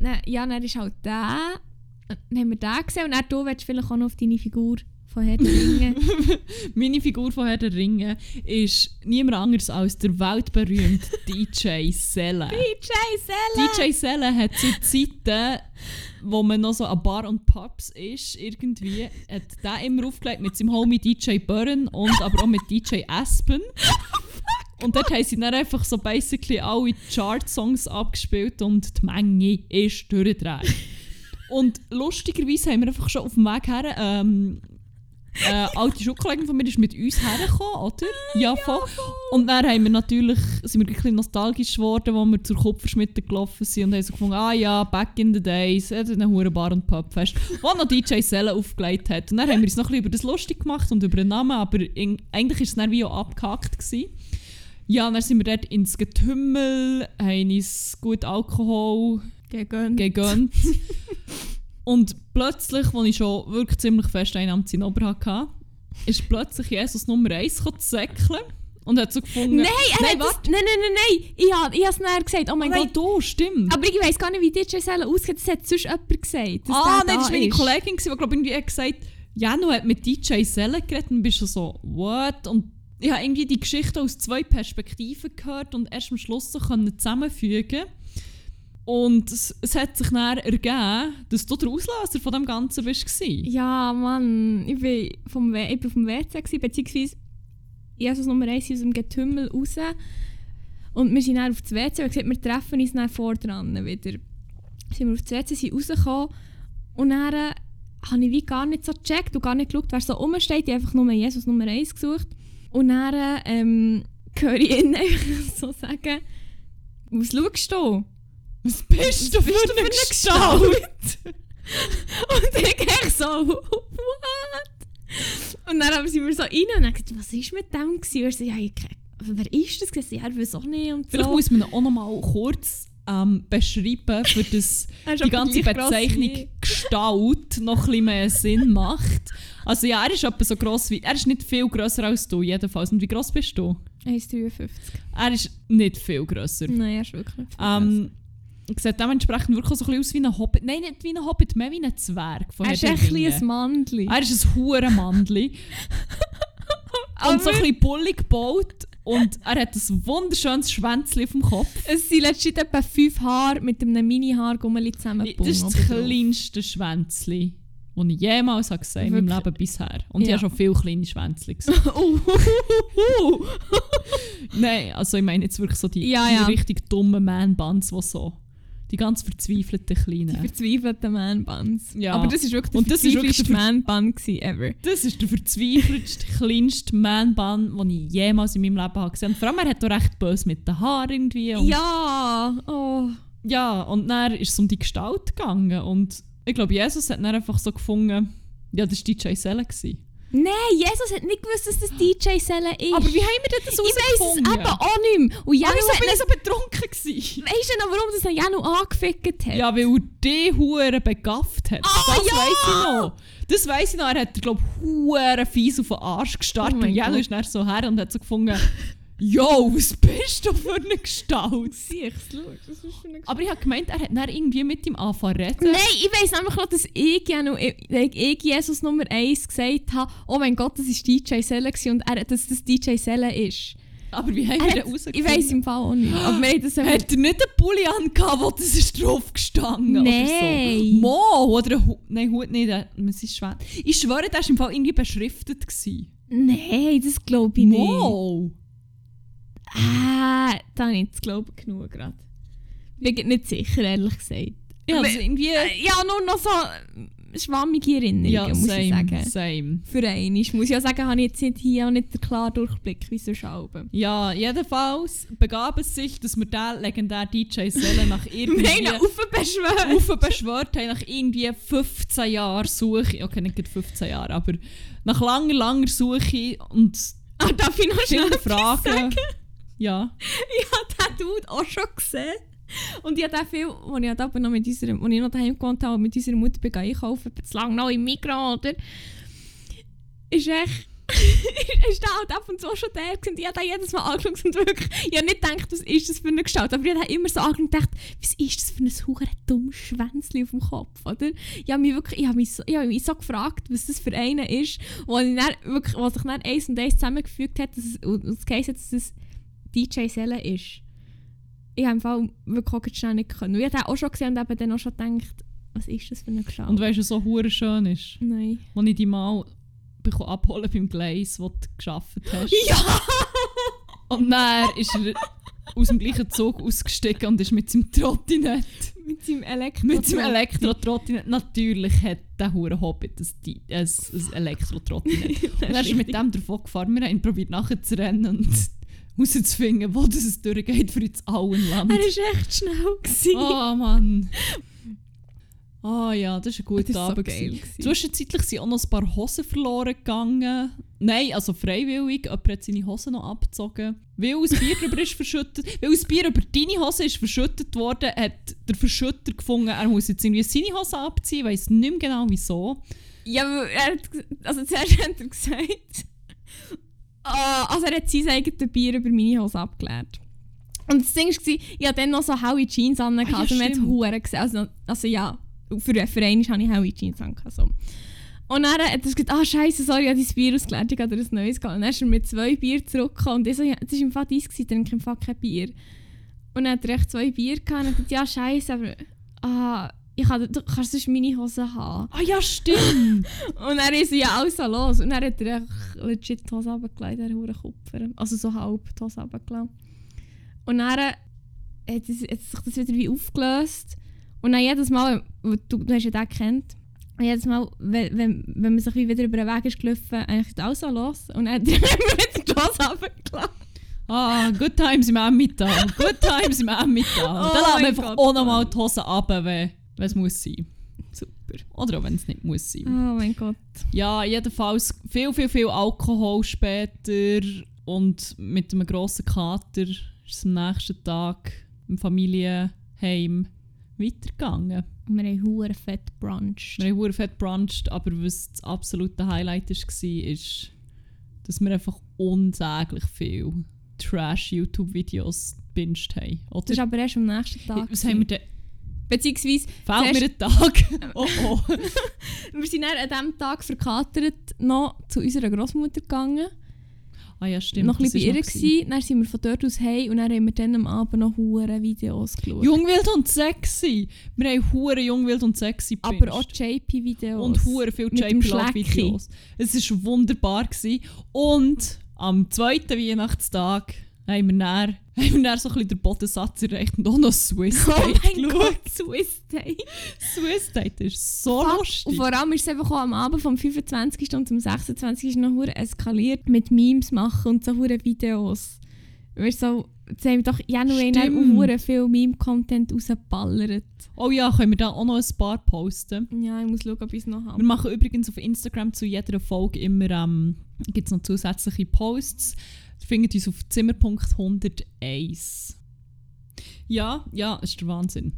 Dann, ja, dann ist halt der. Dann haben wir den gesehen und dann du willst vielleicht auch noch auf deine Figur von Herr der Ringe. Meine Figur von Herr der Ringe ist niemand anderes als der weltberühmte DJ Selle. DJ Selle! DJ Selle hat zu Zeiten, wo man noch so an Bar und Pubs ist, irgendwie, hat der immer aufgelegt mit seinem Homie DJ Burren und aber auch mit DJ Aspen. Und dort haben sie dann einfach so basically alle Chart-Songs abgespielt und die Menge ist durchgedreht. Und lustigerweise haben wir einfach schon auf dem Weg her ähm, äh, alte Schulkollegin von mir ist mit uns hergekommen, oder? Ja, voll. Und dann haben wir natürlich, sind wir ein bisschen nostalgisch geworden, als wir zur Kupferschmiede gelaufen sind und haben so gefunden, ah ja, back in the days, äh, eine hure Bar- und Pubfest, wo noch DJ Selle aufgelegt hat. Und dann haben wir uns noch ein bisschen über das lustig gemacht und über den Namen, aber in, eigentlich war es dann wie auch abgehakt. Gewesen. Ja, dann sind wir dort ins Getümmel, haben uns gut Alkohol Gegen. gegönnt. Und plötzlich, als ich schon wirklich ziemlich fest einen am Zinnober hatte, ist plötzlich Jesus Nummer 1 zu säckeln und hat so gefunden... Nein, er nein, hat das, nein, nein, nein, nein. Ich habe ich es nachher gesagt. Oh mein Nein, Gott. du, stimmt. Aber ich weiß gar nicht, wie DJ Selle aussieht. Das hat sonst jemand gesagt. ah, nein, das war da meine Kollegin, die glaub, irgendwie hat gesagt Jano hat mit DJ Selle geredet und bist schon so, what? Und ich habe irgendwie die Geschichte aus zwei Perspektiven gehört und erst am Schluss so können zusammenfügen Und es, es hat sich dann ergeben, dass du der Auslöser von dem Ganzen gewesen. Ja, Mann. Ich bin vom, w ich bin vom WC, gewesen, beziehungsweise Jesus Nummer 1 aus dem Getümmel raus. Und wir sind dann auf das WC und gesagt, wir treffen uns dann vor dran wieder. Sind wir auf das WC, sind rausgekommen und dann äh, habe ich wie gar nicht so gecheckt und gar nicht geschaut, wer so rumsteht. Ich habe einfach nur Jesus Nummer 1 gesucht. Und dann äh, ähm, höre ich ihn einfach so sagen, was schaust du? Was bist du für eine Gestalt? Und ich echt so, what? Und dann haben sie mir so rein und dann gesagt, was ist mit dem gewesen? Und er so, ja, ich, wer ist das gewesen? Ich weiß auch nicht und so. Vielleicht muss man auch noch mal kurz ähm, beschreiben, für das Er ist die ganze Bezeichnung Gestalt noch ein bisschen mehr Sinn macht. Also ja, er ist etwa so gross wie... Er ist nicht viel grösser als du, jedenfalls. Und wie gross bist du? 1,53. Er ist nicht viel grösser. Nein, er ist wirklich. Ähm, sieht dementsprechend wirklich so ein bisschen aus wie ein Hobbit. Nein, nicht wie ein Hobbit, mehr wie ein Zwerg. Von er ist echt ein Mandli. Er ist ein Hurenmandli. und so ein bisschen bullig gebaut. Und er hat ein wunderschönes Schwänzchen auf dem Kopf. Es sind letztens etwa fünf Haare mit einem Mini-Haargummeli Das zusammengebunden. ist das kleinste Schwänzchen, das ich jemals habe gesehen in meinem? Leben bisher. Und ich Ja. habe schon viele kleine Schwänzchen gesehen. oh, Nein, also ich meine jetzt wirklich so die, Ja, ja. richtig dummen Man-Buns, die so... Die ganz verzweifelten die Kleinen. verzweifelten Man-Buns. Ja. Aber das ist wirklich der Und das verzweifelste Man-Bun ever. Das ist der verzweifeltste, kleinste Man-Bun, den ich jemals in meinem Leben habe gesehen habe. Vor allem, er hat auch recht böse mit den Haaren irgendwie. Ja! Oh. Ja, und dann ist es um die Gestalt gegangen und ich glaube, Jesus hat dann einfach so gefunden, ja, das war DJ Selle. gewesen. Nein, Jesus hat nicht gewusst, dass das DJ Selle ist. Aber wie haben wir denn das ich weiss es herausgefunden? eben auch nicht mehr. Und Ja, Janus wieso hat bin so betrunken gewesen? Weisst du noch, warum das Janu angefickt hat? Ja, weil er die Hure begafft hat. Ah, das ja! weiss ich noch. Das weiss ich noch. Er hat, glaube ich, Hure fies auf den Arsch gestartet. Oh und Janu ist dann so her und hat so gefunden, «Yo, was bist du für eine Gestalt?» Siehst du, das ist für eine Aber ich habe gemeint, er hat dann irgendwie mit ihm angefangen zu reden. Nein, ich weiss nämlich noch, dass ich, Janu, ich, ich Jesus Nummer 1 gesagt habe, oh mein Gott, das war DJ Selle und er, dass das DJ Selle ist. Aber wie haben Er wir hat, den ich rausgefunden? weiss im Fall auch nicht. Aber wir haben das Hat er nicht einen Pulli angehabt, wo das ist drauf gestanden Nein. oder so? Mo, oder Hut. Nein, Hut nicht, der- es ist schwer. Ich schwöre, der war im Fall irgendwie beschriftet. Gewesen. Nein, das glaube ich nicht. Mo! Ah, da habe ich jetzt glaube ich genug gerade. Ich bin nicht sicher, ehrlich gesagt. Ja, das irgendwie... Äh, Ja, nur noch so äh, schwammige Erinnerungen, Ja, muss ich sagen. same, same. Für einmal. Muss ich ja sagen, habe ich jetzt nicht hier auch nicht den klaren Durchblick, wie so Schalben. Ja, jedenfalls begab es sich, dass wir den legendären DJ Selle nach irgendwie... Nein, aufbeschwört. Ufe beschwört haben nach irgendwie 15 Jahren Suche. Okay, nicht gerade 15 Jahre, aber nach langer, langer Suche und Ah, darf ich noch schnell Fragen. sagen? Ja. Ich habe den Dude auch schon gesehen. Und ich habe den Film, wo ich, aber noch mit unserer, wo ich noch daheim gewohnt habe, mit unserer Mutter bin einkaufen, zu lange noch im Mikro, oder? Ist echt... ist der halt ab und zu schon der und ich habe den jedes Mal angeschaut und wirklich, ich habe nicht gedacht, was ist das für eine Gestalt, aber ich habe immer so angeschaut und gedacht, was ist das für ein hure dummes Schwänzchen auf dem Kopf, oder? Ich habe mich wirklich, ich habe mich so, ich habe mich so gefragt, was das für einen ist, wo, ich dann wirklich, wo sich dann eins und eins zusammengefügt hat, dass es, und es geheißen hat, dass es DJ Selle ist. Ich habe im Fall wirklich schnell nicht können. Ich habe den auch schon gesehen und eben dann auch schon gedacht, was ist das für eine Gestalt? Und weißt du, so hure schön ist? Nein. Als ich dich mal abholen beim Gleis, wo du gearbeitet hast. Ja! Und dann ist er aus dem gleichen Zug ausgestiegen und ist mit seinem Trottinett, Mit seinem Elektro. mit seinem Elektro-Trottinett, natürlich hat der hure Hobbit ein, Di- ein, ein Elektro-Trottinett. Und dann ist er mit dem davon gefahren. Wir haben probiert nachher zu rennen und herauszufinden, wo das es durchgeht für ins Auenland. Er war echt schnell. Gewesen. Oh Mann. Ah ja, das war ein guter so Abend. gewesen. Zwischenzeitlich sind auch noch ein paar Hosen verloren gegangen. Nein, also freiwillig. Jemand hat seine Hosen noch abgezogen. Weil das Bier darüber ist verschüttet. Weil das Bier über deine Hose ist verschüttet worden, hat der Verschütter gefunden, er muss jetzt irgendwie seine Hose abziehen. Ich weiss nicht mehr genau wieso. Ja, weil er hat, also zuerst hat er gesagt, also er hat sein eigenes Bier über meine Hose abgeleert. Und das Ding war, ich hatte dann noch so helle Jeans an, Ah, ja, also man hat es. Huren gesehen. Also, also ja, für, für einen habe ich helle Jeans an. So. Und dann hat er gesagt, ah scheiße, sorry, ich habe dein Bier ausgeleert, ich habe dir ein neues geholt. Und dann ist er mit zwei Bier zurückgekommen und ich so, ja, das war im Fall deins, gewesen, dann im Fall kein Bier. Und dann hat er echt zwei Bier gehabt und hat gesagt, ja scheiße, aber ah, ich kann, du kannst sonst meine Hose haben. Ah ja, stimmt. Und dann ist sie ja alles so los. Und dann hat er legit die Hose runtergelegt, der hure Kupfer. Also so halb die Hose runtergelassen. Und dann hat, es, hat sich das wieder wie aufgelöst. Und dann jedes Mal, du, du hast ja den kennt, und jedes Mal, wenn, wenn, wenn man sich wie wieder über den Weg ist gelaufen, eigentlich ist alles so los. Und dann hat er wieder die Hose runtergelassen. Ah, good times im Emmental. Good times im Emmental. Oh da lassen wir einfach auch nochmal die Hose ab, wenn es muss sein. Super. Oder auch wenn es nicht muss sein. Oh mein Gott. Ja, jedenfalls viel, viel, viel Alkohol später und mit einem grossen Kater ist es am nächsten Tag im Familienheim weitergegangen. Wir haben hure fett bruncht. Wir haben verdammt fett bruncht, aber was das absolute Highlight war, ist, dass wir einfach unsäglich viel Trash-YouTube-Videos gebinged haben. Oder? Das ist aber erst am nächsten Tag. was haben wir denn? Beziehungsweise, Fehlt mir ein Tag? oh oh. wir sind dann an diesem Tag verkatert noch zu unserer Großmutter gegangen. Ah ja, stimmt. noch ein bisschen bei ihr. gewesen. Dann sind wir von dort aus heim und dann haben wir dann am Abend noch hure Videos geschaut. Jungwild und sexy. Wir haben hure Jungwild und sexy aber gebinged. auch JP-Videos. und hure viel Mit dem JP Love Schlecki. Videos. Es war wunderbar. Gewesen. Und am zweiten Weihnachtstag haben wir dann, haben wir dann so ein bisschen den Bodensatz erreicht und auch noch Swiss Oh Date mein geschaut. Gott, Swiss Day. Swiss Date ist so Fuck. Und lustig. vor allem ist es einfach auch am Abend vom 25. und zum 26. noch hure eskaliert mit Memes machen und so hure Videos. Weißt du, so, Jetzt haben wir doch genuin Stimmt. auch viel Meme-Content rausgeballert. Oh ja, können wir da auch noch ein paar posten? Ja, ich muss schauen, ob ich es noch Wir habe. machen übrigens auf Instagram zu jeder Folge immer ähm, gibt's noch zusätzliche Posts. Ihr findet uns auf Zimmerpunkt101. Ja, ja, ist der Wahnsinn.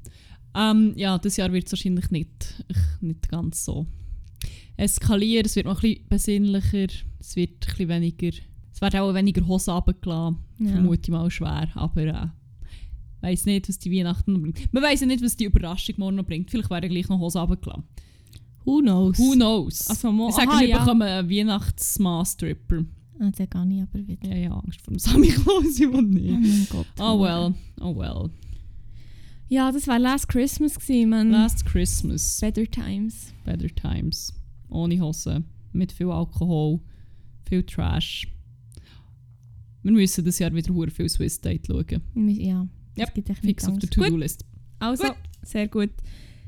Ähm, ja, das Jahr wird es wahrscheinlich nicht, nicht ganz so eskalieren. Es wird noch ein bisschen besinnlicher. Es wird ein bisschen weniger. Es werden auch weniger Hosen runtergelassen. Ja. Vermute ich mal schwer. Aber äh, weiß nicht, was die Weihnachten noch bringt. Man weiß ja nicht, was die Überraschung morgen noch bringt. Vielleicht werden gleich noch Hosen runtergelassen. Who knows? Who knows? Also, mo Ich sage, aha, wir ja. bekommen einen Weihnachtsmaß-Stripper. Ah, den gar nicht, aber wieder. Ja, ja, Angst vor dem Sammy Klaus, ich will Oh nicht. mein Gott. Oh well, oh well. Ja, das war Last Christmas, gewesen, man. Last Christmas, Better Times. better times. Ohne Hose, mit viel Alkohol, viel Trash. Wir müssen das Jahr wieder hure viel Swiss Date schauen. Ja, Yep, es gibt echt Fix auf der To-Do-List. Also, Gut. sehr gut.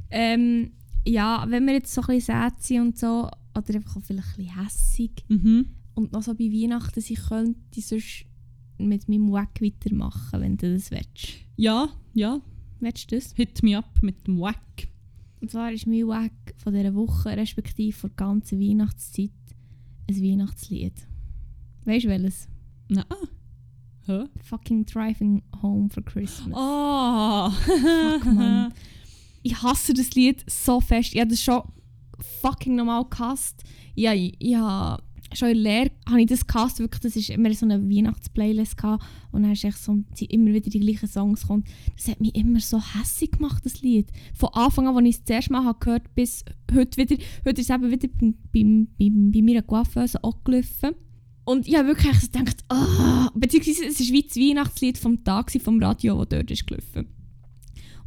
Ähm, ja, wenn wir jetzt so ein bisschen sad sind und so, oder einfach auch vielleicht ein bisschen hässig Mhm. Und noch so bei Weihnachten sein könnte, ich sonst mit meinem Wack weitermachen, wenn du das willst. Ja, ja, Willst du das? hit me up mit dem Wack. Und zwar ist mein Wack von dieser Woche, respektive von der ganzen Weihnachtszeit, ein Weihnachtslied. Weißt du welches? Na. Hä? Fucking Driving Home for Christmas. Oh. Fuck, Mann. Ich hasse das Lied so fest. Ich habe das schon fucking normal gehasst. Ja, ich, ich habe schon in der Lehre habe ich das gehasst. Wirklich, das ist immer so eine Weihnachtsplaylist. Und dann ist echt so, immer wieder die gleichen Songs kommt. Das hat mich immer so hässlich gemacht, das Lied. Von Anfang an, als ich es das erste Mal habe gehört bis heute wieder. Heute ist es eben wieder bei, bei, bei, bei meiner Coiffeuse auch gelaufen. Und ich habe wirklich so gedacht, ah, beziehungsweise es war wie das Weihnachtslied vom Tag vom Radio, das dort ist gelaufen.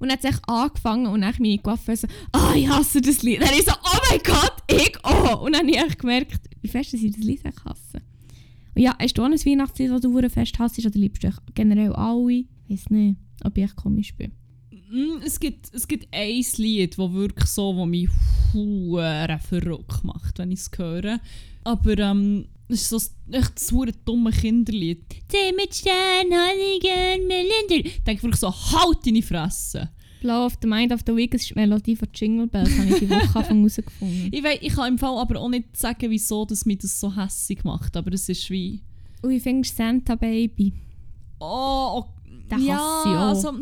Und dann hat es echt angefangen und dann meine Coiffeuse so, ah, ich hasse das Lied. Dann habe ich so, oh mein Gott, ich auch. Und dann habe ich gemerkt, wie fest dass ich das Lied hasse. Und ja, hast du auch ein Weihnachtslied, das du fest hasst, oder liebst du generell alle? Ich weiß nicht, ob ich echt komisch bin. Mm, Es gibt, es gibt ein Lied, das wirklich so, wo mich hure verrückt macht, wenn ich es höre. Aber ähm, es ist so ein- echt das hure dumme Kinderlied. «Zeh mit Stern, Heiligen, Melinda». Ich denke wirklich so, halt deine Fresse. Blow of the Mind of the Week, das ist die Melodie von Jingle Bells, habe ich die Woche Anfang herausgefunden. Ich, wei- ich kann im Fall aber auch nicht sagen, wieso dass mich das so hässlich macht. Aber es ist wie... Und wie findest du Santa Baby? Oh, Den ja, hasse also...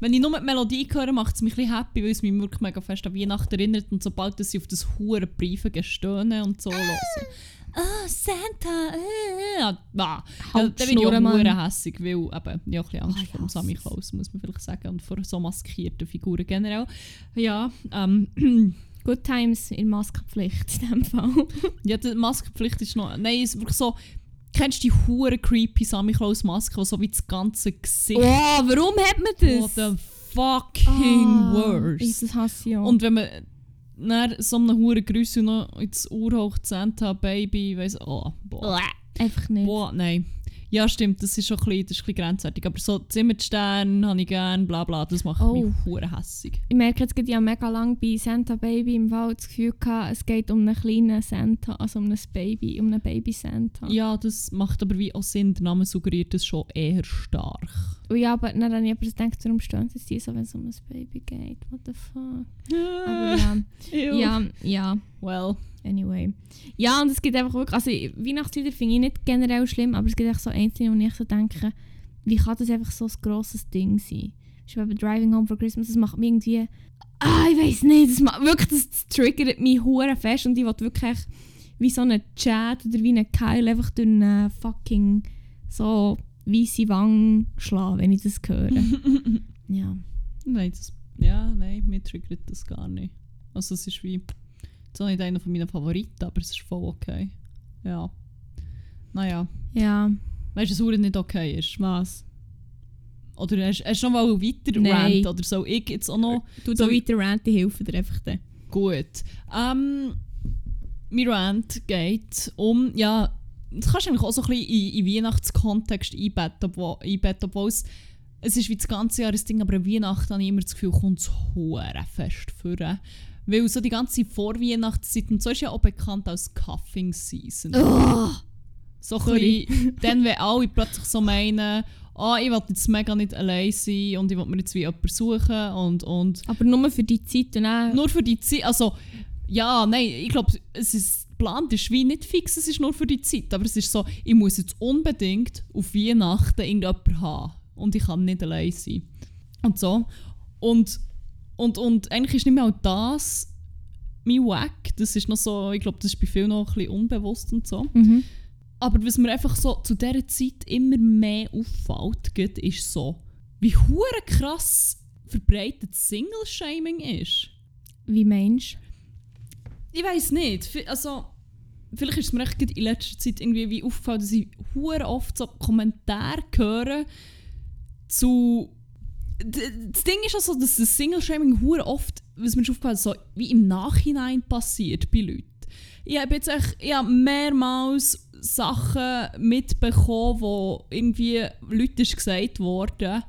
Wenn ich nur die Melodie höre, macht es mich ein happy, weil es mich wirklich mega fest an Weihnachten erinnert. Und sobald dass ich auf das hure Briefe gestöhne und so höre. Ah, Santa! Äh, ah, ah. Ja, Halt dann bin ich auch hässig, weil eben, ich habe Angst ich vor dem Sammy. Klaus, muss man vielleicht sagen. Und vor so maskierten Figuren generell. Ja, ähm, Good Times in Maskenpflicht in dem Fall. ja die Maskenpflicht ist noch... Nein, es ist wirklich so... Kennst du die hure creepy Sammy Klaus Maske, die so wie das ganze Gesicht... Oh, warum hat man das? What the fucking Ah, worst. Und wenn man dann so einen hohen Grüße noch ins Ohr hoch Santa Baby, weiss oh, boah. Einfach nicht. boah, nein. Ja, stimmt, das ist schon ein bisschen, das ist ein bisschen grenzwertig. Aber so Zimmerstern habe ich gern, bla bla, das macht Oh. mich hure hässig. Ich merke jetzt ich habe mega lange bei Santa Baby im Wald das Gefühl gehabt, es geht um einen kleinen Santa, also um ein Baby, um einen Baby Santa. Ja, das macht aber wie auch Sinn, der Name suggeriert das schon eher stark. Ja, aber dann habe ich gedacht, warum stehen sie die so, wenn es um ein Baby geht? What the fuck? Aber ja, ja, ja, Well, anyway. Ja, und es gibt einfach wirklich, also Weihnachtslieder finde ich nicht generell schlimm, aber es gibt echt so einzelne, wo ich so denke, wie kann das einfach so ein grosses Ding sein? Ich bei Driving Home for Christmas, das macht mich irgendwie, ah, ich weiß nicht, das macht, wirklich, das, das triggert mich hure fest und ich will wirklich wie so einen Chat oder wie einen Keil einfach durch einen fucking so weisse Wange schlagen, wenn ich das höre. ja. nein, das, ja, nein, mir triggert das gar nicht. Also es ist wie, zwar nicht einer von meinen Favoriten, aber es ist voll okay. Ja. Naja. Ja. Weißt du, dass es nicht okay ist? Was? Oder hast hast du noch mal weiter Nein. rant oder so? Ich jetzt auch noch. Du So weiter ranten, hilft dir einfach dann. Gut. Ähm, mein Rant geht um, ja, das kannst du eigentlich auch so ein bisschen in, in Weihnachtskontext einbetten, obwohl, einbetten, obwohl es, es ist wie das ganze Jahr ein Ding, aber an Weihnachten habe ich immer das Gefühl, kommt es fest vor. Weil so die ganze Vorweihnachtszeit, und so ist ja auch bekannt als Cuffing Season. Oh, So ein bisschen, dann, wenn alle plötzlich so meinen, ah, ich will jetzt mega nicht allein sein und ich will mir jetzt wie jemanden suchen und, und Aber nur für die Zeit und nur für die Zeit, also ja, nein, ich glaube, es ist geplant ist wie nicht fix, es ist nur für die Zeit, aber es ist so, ich muss jetzt unbedingt auf Weihnachten irgendjemanden haben und ich kann nicht allein sein. Und so. Und, und, und eigentlich ist nicht mehr auch das mein Wack, das ist noch so, ich glaube, das ist bei vielen noch ein bisschen unbewusst und so. Mhm. Aber was mir einfach so zu dieser Zeit immer mehr auffällt, ist so, wie hure krass verbreitet Single-Shaming ist. Wie meinst du? Ich weiß nicht. Also, vielleicht ist es mir echt in letzter Zeit irgendwie wie aufgefallen, dass ich hure oft so Kommentare höre zu. Das Ding ist also, dass das Single-Shaming hure oft, was mir aufgefallen so wie im Nachhinein passiert bei Leuten. Ich habe jetzt echt, ich habe mehrmals Sachen mitbekommen, wo irgendwie Leuten gesagt worden,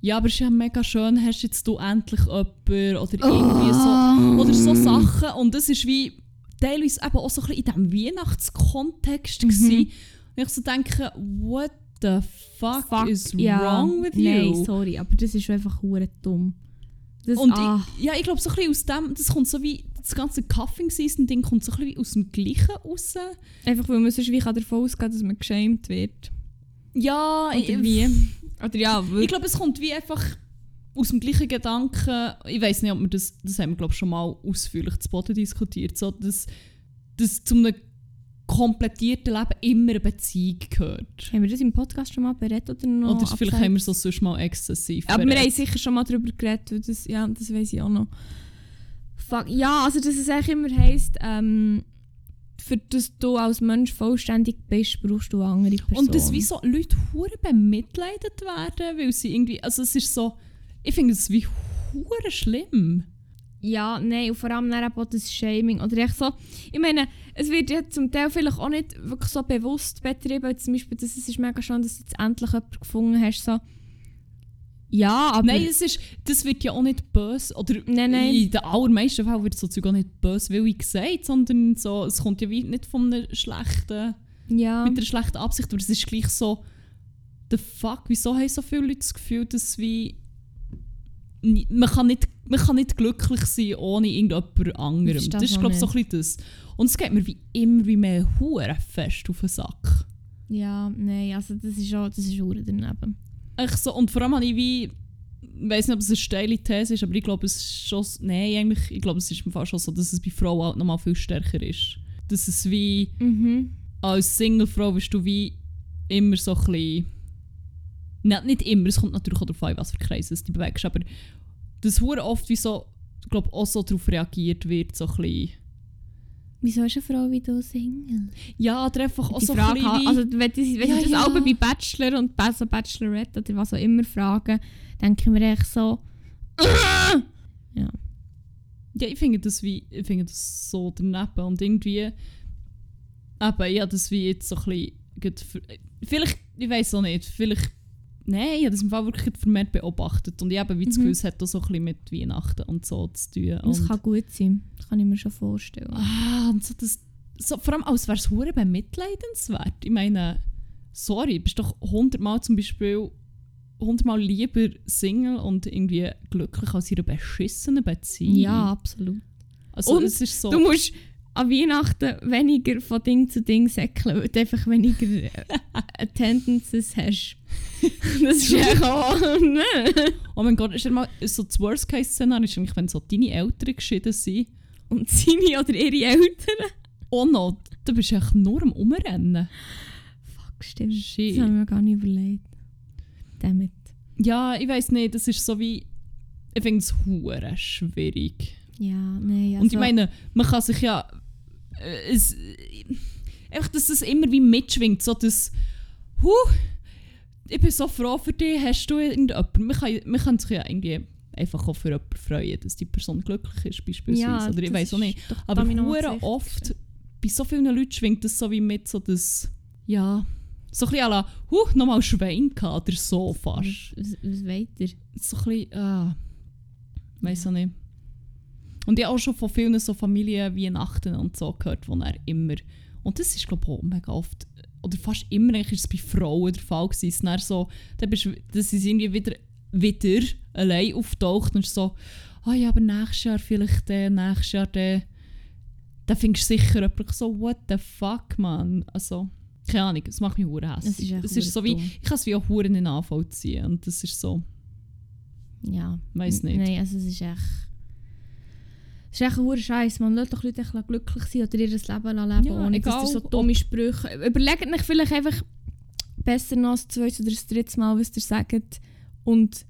ja, aber es ist ja mega schön, hast jetzt du endlich jemanden oder irgendwie so. Oder so Sachen. Und das ist wie teilweise eben auch so ein bisschen in diesem Weihnachtskontext. Mhm. Und ich so denke, what the fuck, is wrong with Nein, you? sorry, aber das ist einfach hure dumm. Das, Und ah, ich, ja, ich glaube, so ein bisschen aus dem, das kommt so wie, das ganze Cuffing-Season-Ding kommt so ein bisschen aus dem Gleichen raus. einfach weil man sonst wie kann davon ausgehen dass man geschämt wird. Ja, Oder wie? Oder ja, Ich glaube, es kommt wie einfach aus dem gleichen Gedanken. Ich weiß nicht, ob wir das, das haben wir glaube schon mal ausführlich zu Boden diskutiert, so, dass, dass zu einem komplettierten Leben immer eine Beziehung gehört. haben wir das im Podcast schon mal beredet oder noch? Oder vielleicht haben wir es so sonst mal exzessiv Aber wir beredet. haben sicher schon mal darüber geredet, das, ja, das weiß ich auch noch. Fuck, ja, also dass es eigentlich immer heisst, ähm, für dass du als Mensch vollständig bist, brauchst du andere Person. Und dass wie so Leute hure bemitleidet werden, weil sie irgendwie, also es ist so, ich finde es wie hure schlimm. Ja, nein, und vor allem dann auch das Shaming. Oder echt so, ich meine, es wird ja zum Teil vielleicht auch nicht wirklich so bewusst betrieben. Zum Beispiel, dass es ist mega schön, dass du jetzt endlich jemanden gefunden hast. So. Ja, aber... Nein, es ist, das wird ja auch nicht böse, oder Nein, nein. in den allermeisten Fällen wird so Zeug auch nicht böswillig gesagt, sondern so, es kommt ja wie nicht von einer schlechten, ja. mit einer schlechten Absicht, aber es ist gleich so, the fuck, wieso haben so viele Leute das Gefühl, dass wie, man kann nicht, man kann nicht glücklich sein ohne irgendjemand anderem. Das ist Das das ist, glaube ich, so ein bisschen das. Und es geht mir wie immer wie mehr hure fest auf den Sack. ja, nein, also das ist auch, das ist auch daneben. Ich so, und vor allem habe ich wie, ich weiß nicht, ob es eine steile These ist, aber ich glaube, es ist schon, nein, eigentlich, ich glaube, es ist im Fall schon so, dass es bei Frauen halt nochmal viel stärker ist. Dass es wie, Mhm. als Singlefrau bist du wie immer so ein bisschen, Nein, nicht immer, es kommt natürlich auch darauf an, was für Kreise du bewegst, aber dass hure oft wie so, ich glaube, auch so darauf reagiert wird, so ein bisschen, Wieso ist eine Frau wie du Single? ja, oder einfach auch die so Frage, ein bisschen, ha- wie- also wenn ich, wenn Ja, ich das ja. alle bei Bachelor und also Bachelorette oder was auch immer frage, denke ich mir echt so, Ja, ich finde das wie, ich finde das so daneben und irgendwie, eben, ja, das wie jetzt so ein bisschen, vielleicht, ich weiß auch nicht, vielleicht, nein, ich habe das im Fall wirklich vermehrt beobachtet und ich habe wie das Mhm. Gefühl, es hat auch so ein bisschen mit Weihnachten und so zu tun. das und, kann gut sein. Das kann ich mir schon vorstellen. ah, und so das, so, vor allem als wäre es hure bemitleidenswert. Ich meine, sorry, du bist doch hundertmal zum Beispiel hundertmal lieber Single und irgendwie glücklich als in einer beschissenen Beziehung. Ja, absolut. also Und es ist so... Du musst an Weihnachten weniger von Ding zu Ding säckeln, weil du einfach weniger äh, Attendances hast. Das ist ja auch... ne? Oh mein Gott, ist ja mal so das Worst-Case-Szenario, ist eigentlich, wenn so deine Eltern geschieden sind. Und seine oder ihre Eltern. Oh no, du bist echt nur am Umrennen. Fuck, stimmt. Shit. Das haben wir gar nicht überlegt. Damit. Ja, ich weiß nicht, das ist so wie. Ich finde es schwierig. Ja, nein, also... Und ich meine, man kann sich ja. Äh, es, äh, einfach, dass das immer wie mitschwingt, so das. Huh, ich bin so froh für dich, hast du irgendjemanden. Man kann, man kann sich ja irgendwie einfach auch für jemanden freuen, dass die Person glücklich ist, beispielsweise. Oder ich weiß auch nicht. Aber Effekt. oft, bei so vielen Leuten schwingt das so wie mit, so das, ja, so ein bisschen à la, huh, nochmal Schwein gehabt oder so fast. Was, was weiter? So ein bisschen, ah, weiss auch nicht. Und ich habe auch schon von vielen so Familien Weihnachten und so gehört, wo er immer, und das ist glaube ich auch mega oft oder fast immer ist es bei Frauen der Fall gewesen, es dann so, dann bist, dass sie irgendwie wieder, wieder allein auftaucht und so, ah ja, aber nächstes Jahr vielleicht der, nächstes Jahr der, dann findest du sicher jemanden so, what the fuck, man. Also, keine Ahnung, es macht mich hure hässlich. Es ist ist so wie, ich kann es wie auch hure nicht nachvollziehen und das ist so, Ja. Weiss nicht. Nein, also es ist echt... Es ist echt ein Scheiß. Man lässt doch Leute glücklich sein oder ihr Leben leben, Ja, ohne dass egal, ihr so dumme Sprüche... Überlegt euch vielleicht einfach besser noch das zweite oder das dritte Mal, was ihr sagt. Und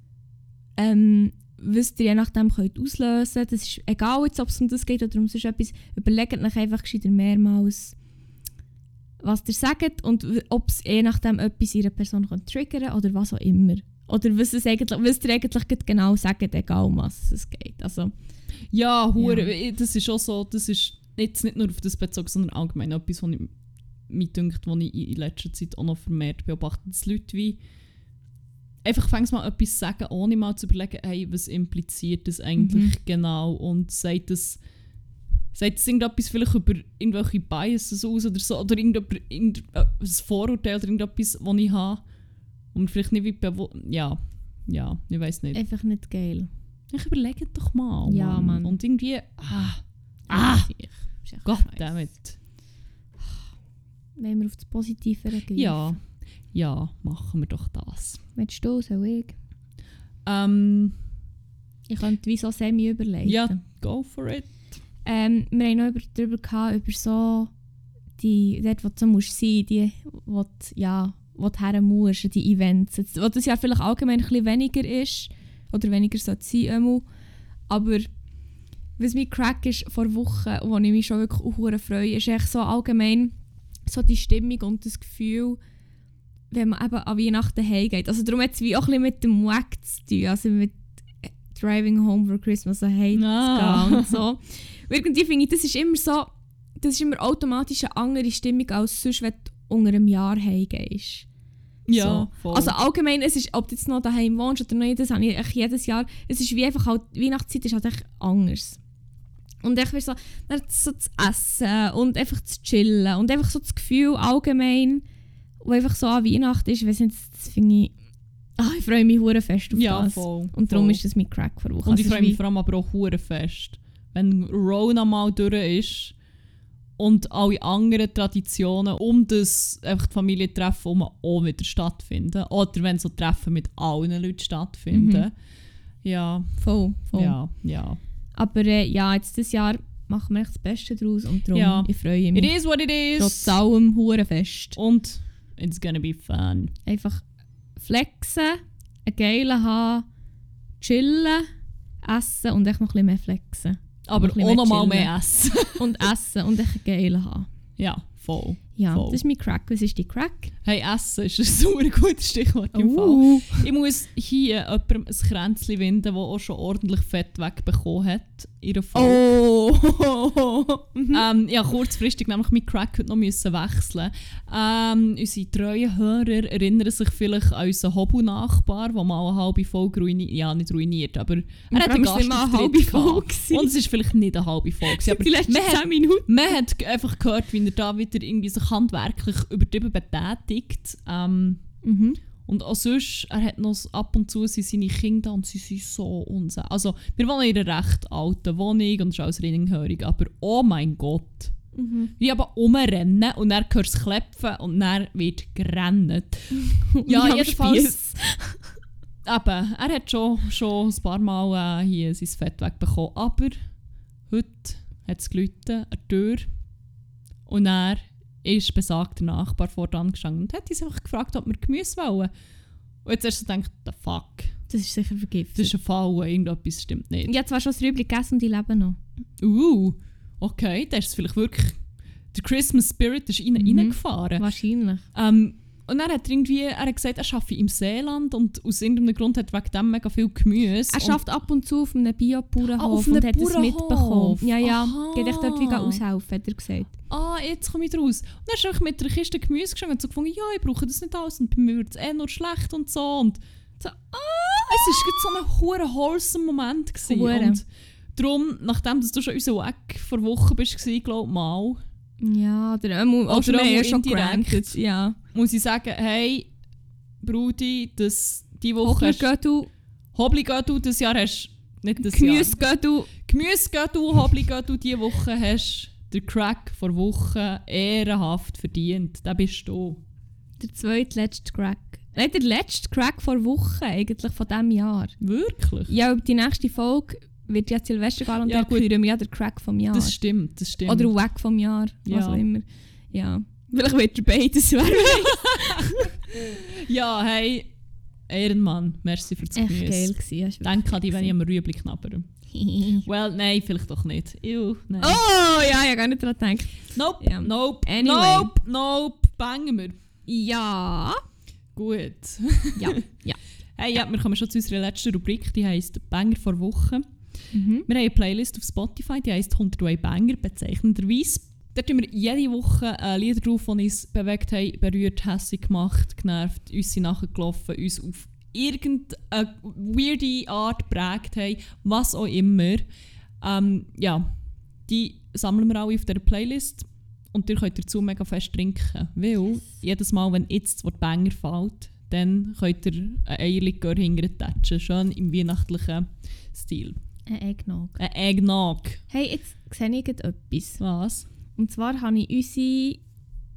ähm, was ihr je nachdem könnt auslösen könnt. Das ist egal, jetzt, ob es um das geht oder um sonst etwas. Überlegt euch einfach gescheiter mehrmals, was ihr sagt und ob es je nachdem etwas einer Person kann triggern oder was auch immer. Oder was, es eigentlich, was ihr eigentlich genau sagt, egal um was es geht. Also, Ja, hure, das ist auch so, das ist jetzt nicht nur auf das bezogen, sondern allgemein etwas, was ich mir dünkt, was ich in letzter Zeit auch noch vermehrt beobachte, dass Leute wie einfach fängst mal etwas sagen, ohne mal zu überlegen, hey, was impliziert das eigentlich Mhm. genau und sagt das sagt es irgendetwas vielleicht über irgendwelche Biases aus oder so, oder irgendein irgend, äh, Vorurteil oder irgendetwas, das ich habe, und vielleicht nicht wie ja, ja, ich weiß nicht. einfach nicht geil. Ich überlege doch mal. Ja, Mann. Und irgendwie. Ah, ah damit. Wenn wir auf das Positive reagieren. Ja, ja, machen wir doch das. Willst du, soll ich? Ähm, Ich könnte wie so semi überlegen. ja, go for it. Ähm, wir haben noch über, darüber gehabt, über so die, dort, wo du so musst sein, die, wo du, ja, wo du her musst, die Events. Jetzt, wo das ja vielleicht allgemein ein bisschen weniger ist, oder weniger sollte sein, einmal. aber was mein Crack ist vor Wochen, wo ich mich schon wirklich auch freue, ist echt so allgemein so die Stimmung und das Gefühl, wenn man eben an Weihnachten heimgeht. Also darum hat es wie auch ein bisschen mit dem Wack zu tun, also mit Driving Home for Christmas, so hey, Ah. gehen und so. Und irgendwie finde ich, das ist immer so, das ist immer automatisch eine andere Stimmung als sonst, wenn du unter einem Jahr heimgehst. Ja, So. Also allgemein, es ist, ob du jetzt noch daheim wohnst oder nicht, das habe ich echt jedes Jahr. Es ist wie einfach halt, Weihnachtszeit ist halt echt anders. Und ich will so, so zu essen und einfach zu chillen und einfach so das Gefühl allgemein, wo einfach so an Weihnachten ist, weiss nicht, das finde ich, ah, ich freue mich hure fest auf ja, das. voll. Und darum voll. ist das mein Crack vor Woche. Und ich Also es freue mich vor allem aber auch hure fest, wenn Rona mal durch ist und alle anderen Traditionen um das einfach die Familientreffen um auch wieder stattfinden. Oder wenn so Treffen mit allen Leuten stattfinden. Ja, wie, voll, voll. ja, ja. Aber äh, ja, jetzt dieses Jahr machen wir echt das Beste draus und darum, Ja. ich freue It mich. is what it Trotz is. allem hure fest. Und it's gonna be fun. Einfach flexen, einen geilen haben, chillen, essen und echt noch ein bisschen mehr flexen. Aber ein auch mehr noch mal chillen. mehr essen. Und essen und echt einen geilen haben. ja, voll. Ja, Voll. das ist mein Crack. Was ist dein Crack? Hey, Essen ist ein super gutes Stichwort im Fall. Uh. Ich muss hier jemandem ein Kränzchen winden, der auch schon ordentlich Fett wegbekommen hat in der Folge. Oh! Ähm, ja, kurzfristig nämlich mit Crack heute noch müssen wechseln. Ähm, unsere treuen Hörer erinnern sich vielleicht an unseren Hobu-Nachbar, der mal eine halbe Folge ruiniert, ja nicht ruiniert, aber er hat einen Gastauftritt Folge gehabt. Und es ist vielleicht nicht eine halbe Folge, aber die letzten man hat 10 Minuten. man hat einfach gehört, wie er da wieder irgendwie sich handwerklich übertrieben betätigt. Ähm, Mhm. und auch sonst, er hat noch ab und zu seine Kinder und sie sind so unsicher. Also, wir wohnen in einer recht alten Wohnung und es ist alles ringhörig, aber oh mein Gott. Mhm. Wir aber umrennen und dann hörst du klepfen und dann wird gerannt. Ja, Wie jedenfalls. Eben, er hat schon, schon ein paar Mal äh, hier sein Fett wegbekommen. Aber heute hat es geläutet der Tür. Und er ist besagter Nachbar vor dran gestanden und hat uns einfach gefragt, ob wir Gemüse wollen. Und jetzt erst so gedacht, the fuck, Das ist sicher vergiftet. das ist ein Fall, irgendetwas stimmt nicht. Ich habe zwar schon das Rüebli gegessen und die leben noch. Uh, okay, das ist vielleicht wirklich... Der Christmas Spirit ist rein, Mhm. reingefahren. Wahrscheinlich. Ähm, und dann hat er irgendwie, er hat gesagt, er arbeitet im Seeland und aus irgendeinem Grund hat er wegen dem mega viel Gemüse. Er schafft ab und zu auf einem Bio-Bauernhof Ah, auf und hat es mitbekommen. Ja, ja. Geht echt dort wie aushelfen, hat er gesagt. Ah, jetzt komme ich raus. Und dann er einfach mit einer Kiste Gemüse gestanden und so gefunden, ja, ich brauche das nicht alles und bei mir wird es eh nur schlecht und so. Und so, ah, es war so ein hure wholesome Moment. Gewesen. Hure. Und darum, nachdem dass du schon unser Weg vor Wochen bist, glaube ich mal, Ja, oder ähm, Oder haben auch ja schon granted. Ja. Muss ich sagen, hey, Brudi, das, die Woche hast Hochlergöttel, Hobligöttel, das Jahr hast nicht das Jahr. Gemüsegöttel. Gemüsegöttel, Hobligöttel, diese Woche hast der Crack vor Woche ehrenhaft verdient. Da bist du. Der zweitletzte Crack. Nein, der letzte Crack vor Wochen eigentlich von diesem Jahr. Wirklich? Ja, die nächste Folge wird ja Silvester gehen und Ja, gut. küren wir ja den Crack vom Jahr. Das stimmt, das stimmt. Oder Wack vom Jahr, was Ja. auch immer. Ja. Vielleicht wird er beides werden. ja, hey, Ehrenmann, merci für das Echt Gemüse. geil gewesen. Denk an dich, wenn ich am Rüebli knabbere. Well, nein, vielleicht doch nicht. Ew, nein. Oh, ja, ich habe gar nicht daran gedacht. Nope, Ja. nope, Anyway. nope, nope. Bangen wir. Ja. Gut. Ja, ja. Hey, ja, wir kommen schon zu unserer letzten Rubrik, die heisst Banger vor Woche. Mhm. Wir haben eine Playlist auf Spotify, die heisst 101 Banger, bezeichnenderweise. Dort tun wir jede Woche äh, Lieder drauf, die uns bewegt haben, berührt, hässlich gemacht, genervt, uns sind nachgelaufen, uns auf irgendeine weirde Art geprägt haben, was auch immer. Ähm, ja, die sammeln wir alle auf dieser Playlist und ihr könnt dazu mega fest trinken. Weil jedes Mal, wenn jetzt das Wort Banger fällt, dann könnt ihr ein Eierlikör hinterher schön im weihnachtlichen Stil. Ein Eggnog. Ein Eggnog. Hey, jetzt sehe ich etwas. Was? Und zwar habe ich unsere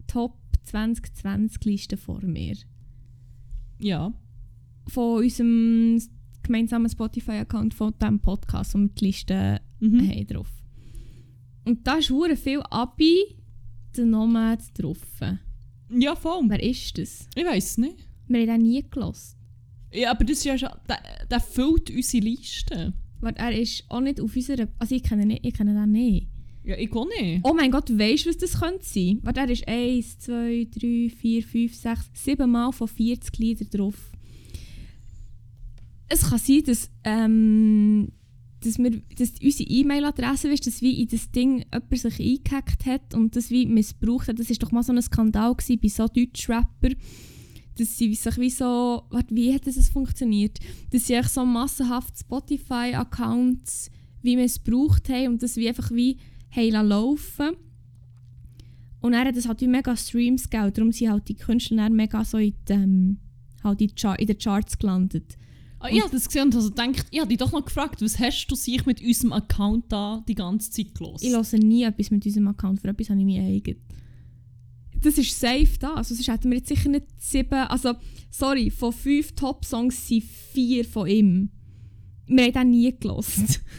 Top 2020-Liste vor mir. Ja. Von unserem gemeinsamen Spotify-Account von diesem Podcast, wir die Liste Mhm. haben drauf. Und da ist hure viel Abi, der Nomad drauf. Ja, voll. Wer ist das? Ich weiß es nicht. Wir haben den nie gelost. Ja, aber das ist ja schon. Der, der füllt unsere Liste. Weil er ist auch nicht auf unserer. Also ich kenne ihn nicht, ich kenne den nicht. Ja, ich auch nicht. Oh mein Gott, weißt du, was das könnte sein? Weil er ist 1, 2, 3, 4, 5, 6, 7 Mal von 40 Liedern drauf. Es kann sein, dass, ähm, dass, wir, dass unsere E-Mail-Adresse ist, dass wie in das Ding jemand sich eingehackt hat und das wie missbraucht hat. Das war doch mal so ein Skandal gewesen bei so Deutschrapper, dass sie sich wie so, warte, wie hat das funktioniert? Dass sie so massenhaft Spotify-Accounts wie missbraucht haben und das wie einfach wie haben laufen Und dann hat das halt wie mega Streams gegeben. Darum sind halt die Künstler mega so in, die, halt in, in den Charts gelandet. Ah, ich habe das gesehen und also gedacht, ich habe dich doch noch gefragt, was hast du sich mit unserem Account da die ganze Zeit los? Ich höre nie etwas mit unserem Account, für etwas habe ich mein eigen. Das ist safe da. Also sonst hätten wir jetzt sicher nicht sieben... Also, sorry, von fünf Top-Songs sind vier von ihm. Wir haben den nie gelost.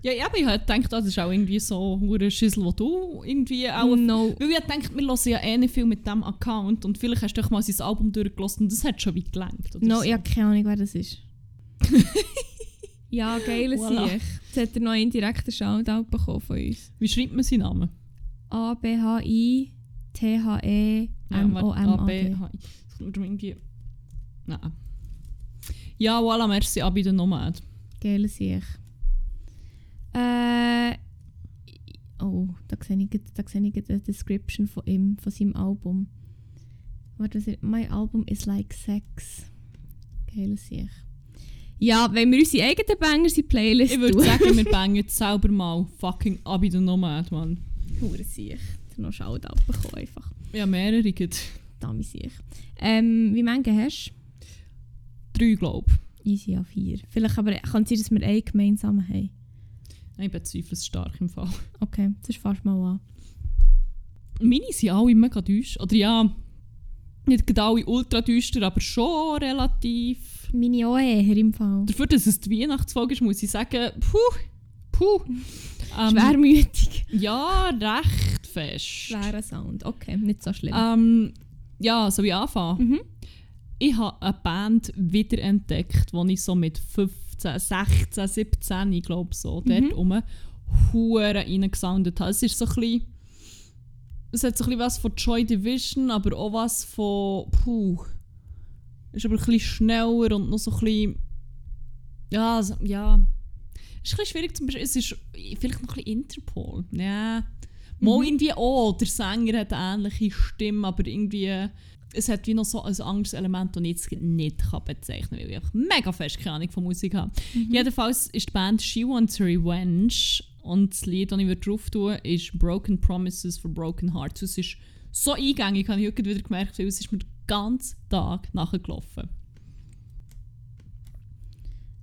Ja, aber ich habe gedacht, das ist auch irgendwie so eine Schüssel, wo du irgendwie auch... no. Weil ich gedacht, wir hören ja eh nicht viel mit diesem Account und vielleicht hast du doch mal sein Album durchgelassen und das hat schon weit gelangt. No, so. ich habe keine Ahnung, wer das ist. ja, geil Voilà. voilà. Jetzt hat er noch einen direkten Shoutout bekommen von uns. Wie schreibt man seinen Namen? A-B-H-I T-H-E-M-O-M-A-D. Ja, Das kommt mir irgendwie... Nein. Ja, voilà, merci, Abi der Nomad. Geil Sieg. Äh, oh, da sehe ich, da sehe ich eine Description von ihm, von seinem Album. Warte, was ist- My album is like sex. Geil Sieg. Ja, wenn wir unsere eigenen Bangers in die Playlist Ich würde sagen, wir bangen jetzt selber mal fucking Abi der Nomad, Mann. Hure. Der noch Shoutout bekommen einfach. Ja, mehrere gibt. Dami Sieg. Ähm, wie viele hast Drei, glaube du? Easy a vier. Vielleicht aber kann es sein, dass wir einen gemeinsam haben. ich. Ich bezweifle es stark im Fall. Okay, das ist fast mal an. Meine sind alle mega düster. Oder ja, nicht alle ultra düster, aber schon relativ. Meine auch eher im Fall. Dafür, dass es die Weihnachtsfolge ist, muss ich sagen, puh, puh. Ähm, Schwermütig. Ja, recht fest. Schwerer Sound. Okay, nicht so schlimm. Ähm, ja, soll ich anfangen? Mhm. Ich habe eine Band wiederentdeckt, die ich so mit 15, 16, 17, ich glaube so, Mhm. dort rum hure reingesoundet habe. Es ist so ein bisschen, es hat so ein bisschen was von Joy Division, aber auch was von, puh, ist aber ein bisschen schneller und noch so ein bisschen, ja, so, ja, ist ein bisschen schwierig zum Beispiel, es ist vielleicht noch ein bisschen Interpol, ja. Mal Mhm. irgendwie auch, der Sänger hat eine ähnliche Stimme, aber irgendwie, es hat wie noch so ein anderes Element, das ich jetzt nicht kann bezeichnen kann, weil ich einfach mega fest keine Ahnung von Musik habe. Mhm. Jedenfalls ist die Band She Wants Revenge Und das Lied, das ich drauf tun ist Broken Promises for Broken Hearts. Es ist so eingängig, habe ich heute wieder gemerkt, weil es ist mir den ganzen Tag nachgelaufen.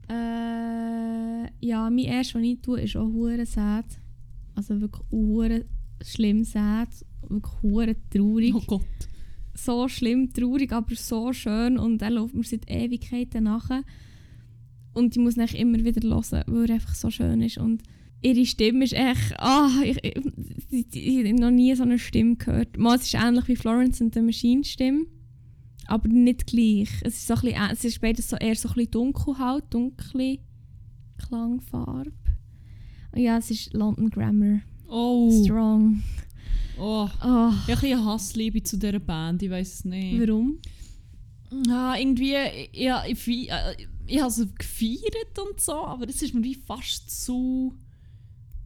Äh, ja, mein erstes, was ich tue, ist auch hure sad. Also wirklich hure schlimm sad. Wirklich hure traurig. Oh Gott. So schlimm, traurig, aber so schön. Und er läuft mir seit Ewigkeiten nachher. Und ich muss ihn immer wieder hören, weil er einfach so schön ist. Und ihre Stimme ist echt. Ah, ich, ich, ich, ich habe noch nie so eine Stimme gehört. Mal, es ist ähnlich wie Florence und the Machine Stimme. Aber nicht gleich. Es ist, so ein bisschen, es ist beides so eher so ein bisschen dunkel halt, dunkle Klangfarbe. Ja, es ist London Grammar. Oh. Strong. Oh. Oh, Ich habe ein Hassliebe zu dieser Band, ich weiß es nicht. warum? Ja, irgendwie, ja, ich, fei- äh, ich habe sie gefeiert und so, aber es ist mir wie fast zu,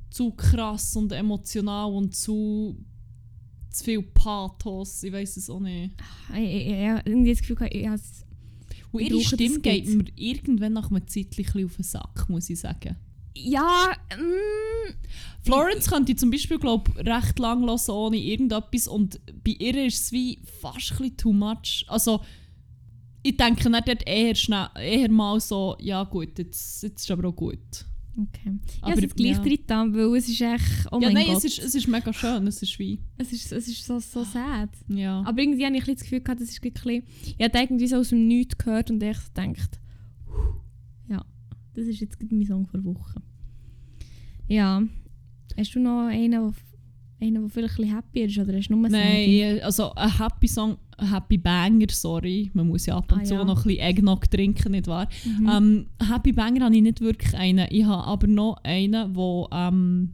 zu krass und emotional und zu, zu viel Pathos, ich weiß es auch nicht. Ich, ich, ich, ich habe irgendwie das Gefühl, ich, habe es- Und Ich ihre Stimme geht mir irgendwann nach einem Zeitchen auf den Sack, muss ich sagen. Ja, mm, Florence könnte ich zum Beispiel, glaub, recht lang hören ohne irgendetwas und bei ihr ist es wie fast ein too much. Also, ich denke nicht dort eher, schnell, eher mal so, ja gut, jetzt, jetzt ist aber auch gut. Okay. Aber es jetzt gleich ja. drin getan, weil es ist echt, oh ja, nein, Gott. es ist, es ist mega schön, es ist wie, es ist, es ist so, so sad. ja. Aber irgendwie habe ich ein das Gefühl gehabt, das ist ein bisschen, ich habe irgendwie so aus dem Nichts gehört und ich gedacht, ja, das ist jetzt mein Song vor Woche. Ja, hast du noch einen, der einen, der vielleicht ein bisschen happy ist oder hast du nur einen Nein, also ein Happy Song, ein Happy Banger, sorry, man muss ja ab und Ah, zu ja. noch ein bisschen Eggnog trinken, nicht wahr? Mhm. Ähm, Happy Banger habe ich nicht wirklich einen. Ich habe aber noch einen, wo, ähm,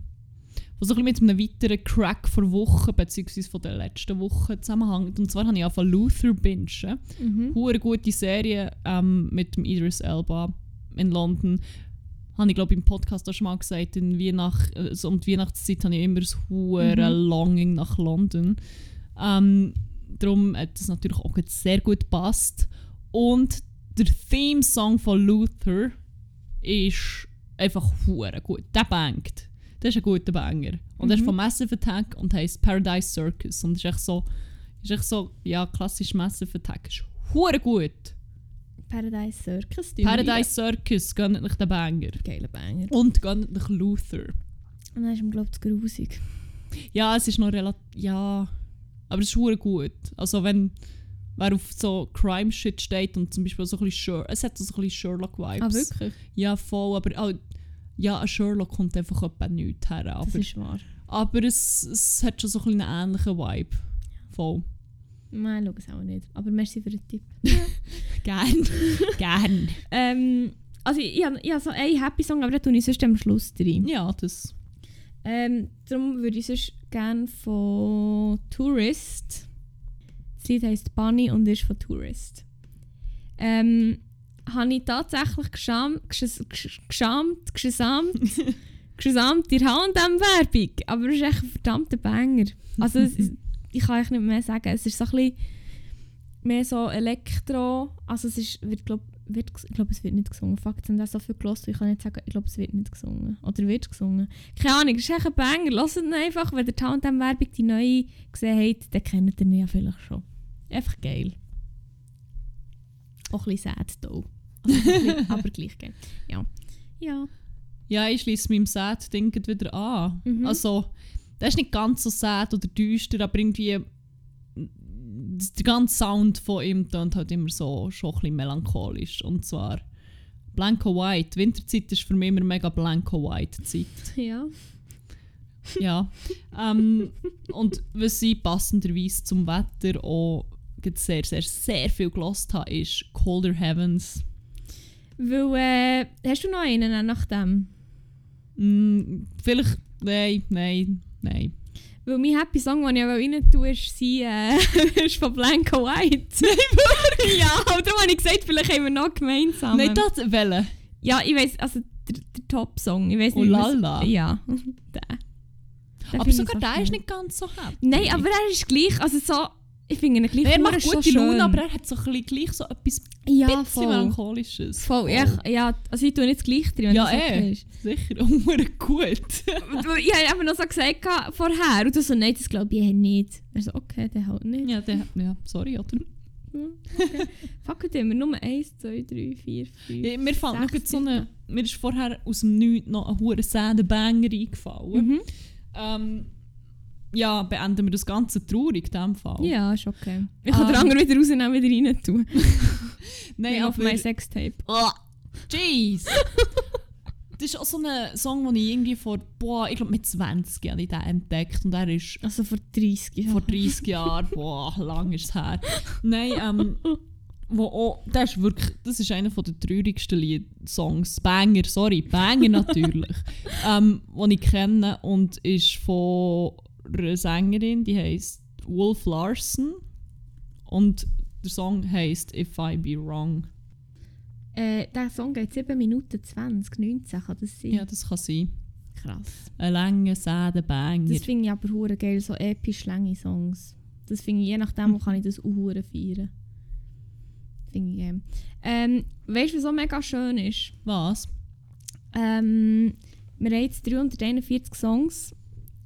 wo so ein bisschen mit einem weiteren Crack vor Woche bzw. von der letzten Woche zusammenhängt. Und zwar habe ich angefangen Luther bingen. Mhm. Hure gute Serie ähm, mit dem Idris Elba in London. Habe ich glaube im Podcast auch schon mal gesagt, in Weihnacht, also um die Weihnachtszeit habe ich immer das hure Mhm. Longing nach London. Ähm, darum hat es natürlich auch jetzt sehr gut gepasst. Und der Theme-Song von Luther ist einfach hure gut. Der bangt. Das ist ein guter Banger. Und der ist Mhm. von Massive Attack und heißt Paradise Circus. Und ist echt so, ist echt so, ja, klassisch Massive Attack. Ist hure gut. Paradise Circus. Paradise Circus, gönnt euch den Banger. Geiler Banger. Und gönnt euch Luther. Und dann ist ihm, glaube ich, grusig. Ja, es ist noch relativ. Ja. Aber es ist hure gut. Also, wenn. Wer auf so Crime-Shit steht und zum Beispiel so ein bisschen Sherlock. Es hat so ein bisschen Sherlock-Vibes. Ah, wirklich? Ja, voll. Aber auch, ja, ein Sherlock kommt einfach etwa nichts her. Das Aber, ist wahr. aber es, es hat schon so ein bisschen einen ähnlichen Vibe. Voll. Nein, schau es auch nicht. Aber merci für den Tipp. Gern. Gern. Ähm, also ich, ich, ich habe so einen Happy-Song, aber den tue ich sonst am Schluss drin. Ja, das. Ähm, darum würde ich sonst gerne von Tourist. Das Lied heisst Bunny und ist von Tourist. Ähm, habe ich tatsächlich geschamt, gesch- gesch- geschamt, gesamt, gesamt die H&M-Werbung. Aber es ist echt ein verdammter Banger. Also es, ich kann euch nicht mehr sagen. Es ist so ein bisschen mehr so Elektro. Also es ist, wird, glaub, wird, ich glaube, es wird nicht gesungen. Jetzt haben wir so viel gehört, ich kann nicht sagen, ich glaube, es wird nicht gesungen. Oder wird gesungen. Keine Ahnung, es ist echt ein Banger. Lasst ihn einfach, wenn ihr die H&M-Werbung, die neue, gesehen habt, dann kennt ihr ihn ja vielleicht schon. Einfach geil. Auch ein bisschen sad, though. Also, aber gleich geil. Ja. Ja. Ja, ich schließe meinem Sad-Ding wieder an. Mhm. Also, das ist nicht ganz so sad oder düster, aber irgendwie. Der ganze Sound von ihm tönt halt immer so schon ein bisschen melancholisch. Und zwar Blanco White. Winterzeit ist für mich immer mega Blanco White Zeit. Ja. Ja. ähm, und was ich passenderweise zum Wetter auch sehr, sehr, sehr viel gelost habe, ist Colder Heavens. Weil, äh, hast du noch einen nach dem? Mm, vielleicht. Nein, nein, nein. Weil mein Happy Song, den ich rein tue, ist, äh, ist von Blanco White. ja, aber darum habe ich gesagt, vielleicht haben wir noch gemeinsam. Nein, das welche? Ja, ich weiß, also der, der Top-Song. Ich weiß Oh nicht, lala. was- Ja, der. Aber sogar so der ist nicht ganz so happy. Nein, aber er ist gleich, also so, Ich finde ihn gleich Er macht gute schön. Laune, aber er hat so ein bisschen gleich so etwas ja, bisschen voll. Melancholisches. Voll, ja, ich- ja, also ich tue nicht das gleich drin, wenn Ja, das okay eh. ist. Sicher, hure gut. ich habe einfach noch so gesagt vorher und du so, nein, das glaube ich eher nicht. Er so, okay, der halt nicht. ja, der, ja, sorry, oder? Fuck it, immer nur 1, 2, 3, 4, 5, Ja, mir fällt noch so eine, mir ist vorher aus dem Nichts noch ein hure säder Banger eingefallen. Mhm. Ähm, ja, beenden wir das Ganze traurig in diesem Fall. Ja, ist okay. Ich kann den Ähm. anderen wieder rausnehmen, wieder rein tun. Nein, auf mein Sextape. Oh, jeez! das ist auch so ein Song, den ich irgendwie vor, boah, ich glaube mit 20 habe ich den entdeckt und er ist Also vor 30 Jahren. vor 30 Jahren, boah, lang ist es her. Nein, ähm, wo auch, das ist wirklich, das ist einer der traurigsten Lied Songs, Banger, sorry, Banger natürlich, ähm, den ich kenne und ist von einer Sängerin, die heißt Wolf Larson und der Song heißt If I Be Wrong. Äh, der Song geht 7 Minuten 20, 19 kann das sein. Ja, das kann sein. Krass. Ein langer, säder Banger. Das finde ich aber hure geil, so episch lange Songs. Das finde ich, je nachdem, wo kann ich das auch feiern. Finde ich geil. Ähm, weißt du, was so mega schön ist? Was? Ähm, wir haben jetzt 341 Songs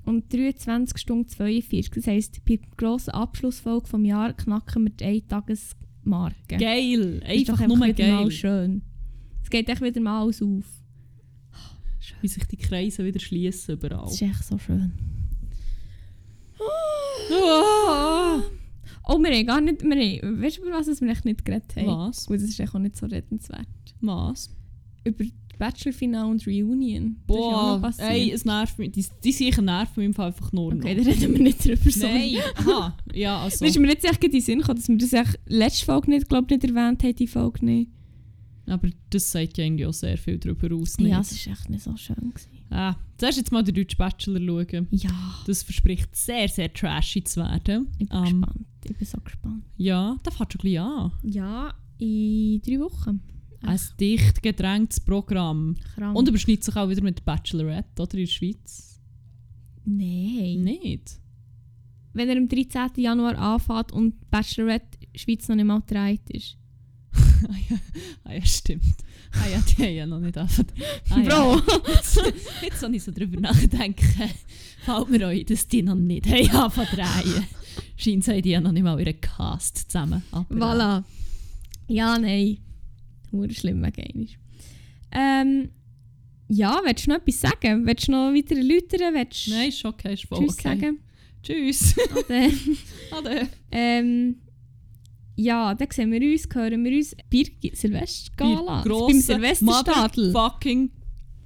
und 23 Stunden 42. Das heisst, bei der grossen Abschlussfolge vom Jahr knacken wir die Eintagesmarke. Geil! Ist doch Einfach nur wieder mal geil. schön. Es geht echt wieder mal alles auf. Wie sich die Kreise wieder schließen überall. Das ist echt so schön. Ah. Oh, wir haben gar nicht... Wir haben, weißt du, über was wir echt nicht geredet haben? Was? Gut, das ist echt auch nicht so redenswert. Was? Über Bachelor-Finale und Reunion. Das Boah, passiert. ey, es nervt mich. Die, die sicher nerven mich im Fall einfach nur Okay, noch. dann reden wir nicht drüber. sorry. Nein, aha, ja, also. Weißt du, mir jetzt echt in den Sinn gekommen, dass wir das echt letzte Folge nicht, glaub, nicht erwähnt haben, die Folge nicht. Aber das sagt ja irgendwie auch sehr viel darüber aus. Nicht? Ja, es war echt nicht so schön. Gewesen. ah, zuerst jetzt mal den deutschen Bachelor schauen. Ja, Das verspricht sehr, sehr trashy zu werden. ich bin Ähm, gespannt. Ich bin so gespannt. Ja, das fängt schon gleich an. Ja, in drei Wochen. Ein dicht gedrängtes Programm. Krank. Und überschneidet sich auch wieder mit Bachelorette, oder? In der Schweiz. Nein. Nicht? Wenn er am 13. Januar anfängt und Bachelorette Schweiz noch nicht mal gedreht ist. ah, ja. ah ja, stimmt. Ah ja, die haben ja noch nicht angefangen. Ah, ja. Bro! Jetzt, jetzt, wenn ich so drüber nachdenke, fällt mir ein, dass die noch nicht haben angefangen drehen. Scheint haben die ja noch nicht mal ihren Cast zusammen. Voilà. Ja, nein. Hure schlimm wegen Ähm, ja, willst du noch etwas sagen? Willst du noch weiter erläutern? Willst du Nein, ist okay, ist voll Tschüss okay. sagen? Tschüss. Ade. Ade. ähm, ja, dann sehen wir uns, hören wir uns bei der Silvestergala. Bei beim Silvesterstadel. Fucking.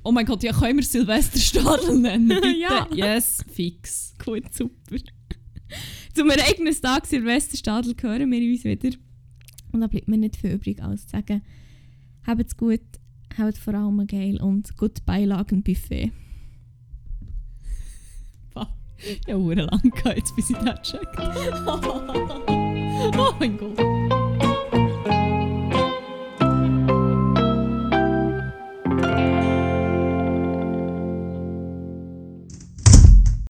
Oh mein Gott, ja, können wir Silvesterstadel nennen? Bitte? Ja. Yes, fix. Gut, super. Zum Ereignistag Silvesterstadel hören wir uns wieder. Und da bleibt mir nicht viel übrig, als zu sagen, habt's gut, habt vor allem geil und gut Beilagenbuffet. Ja, hure lang gehabt, jetzt bis ich das checkt. oh mein Gott.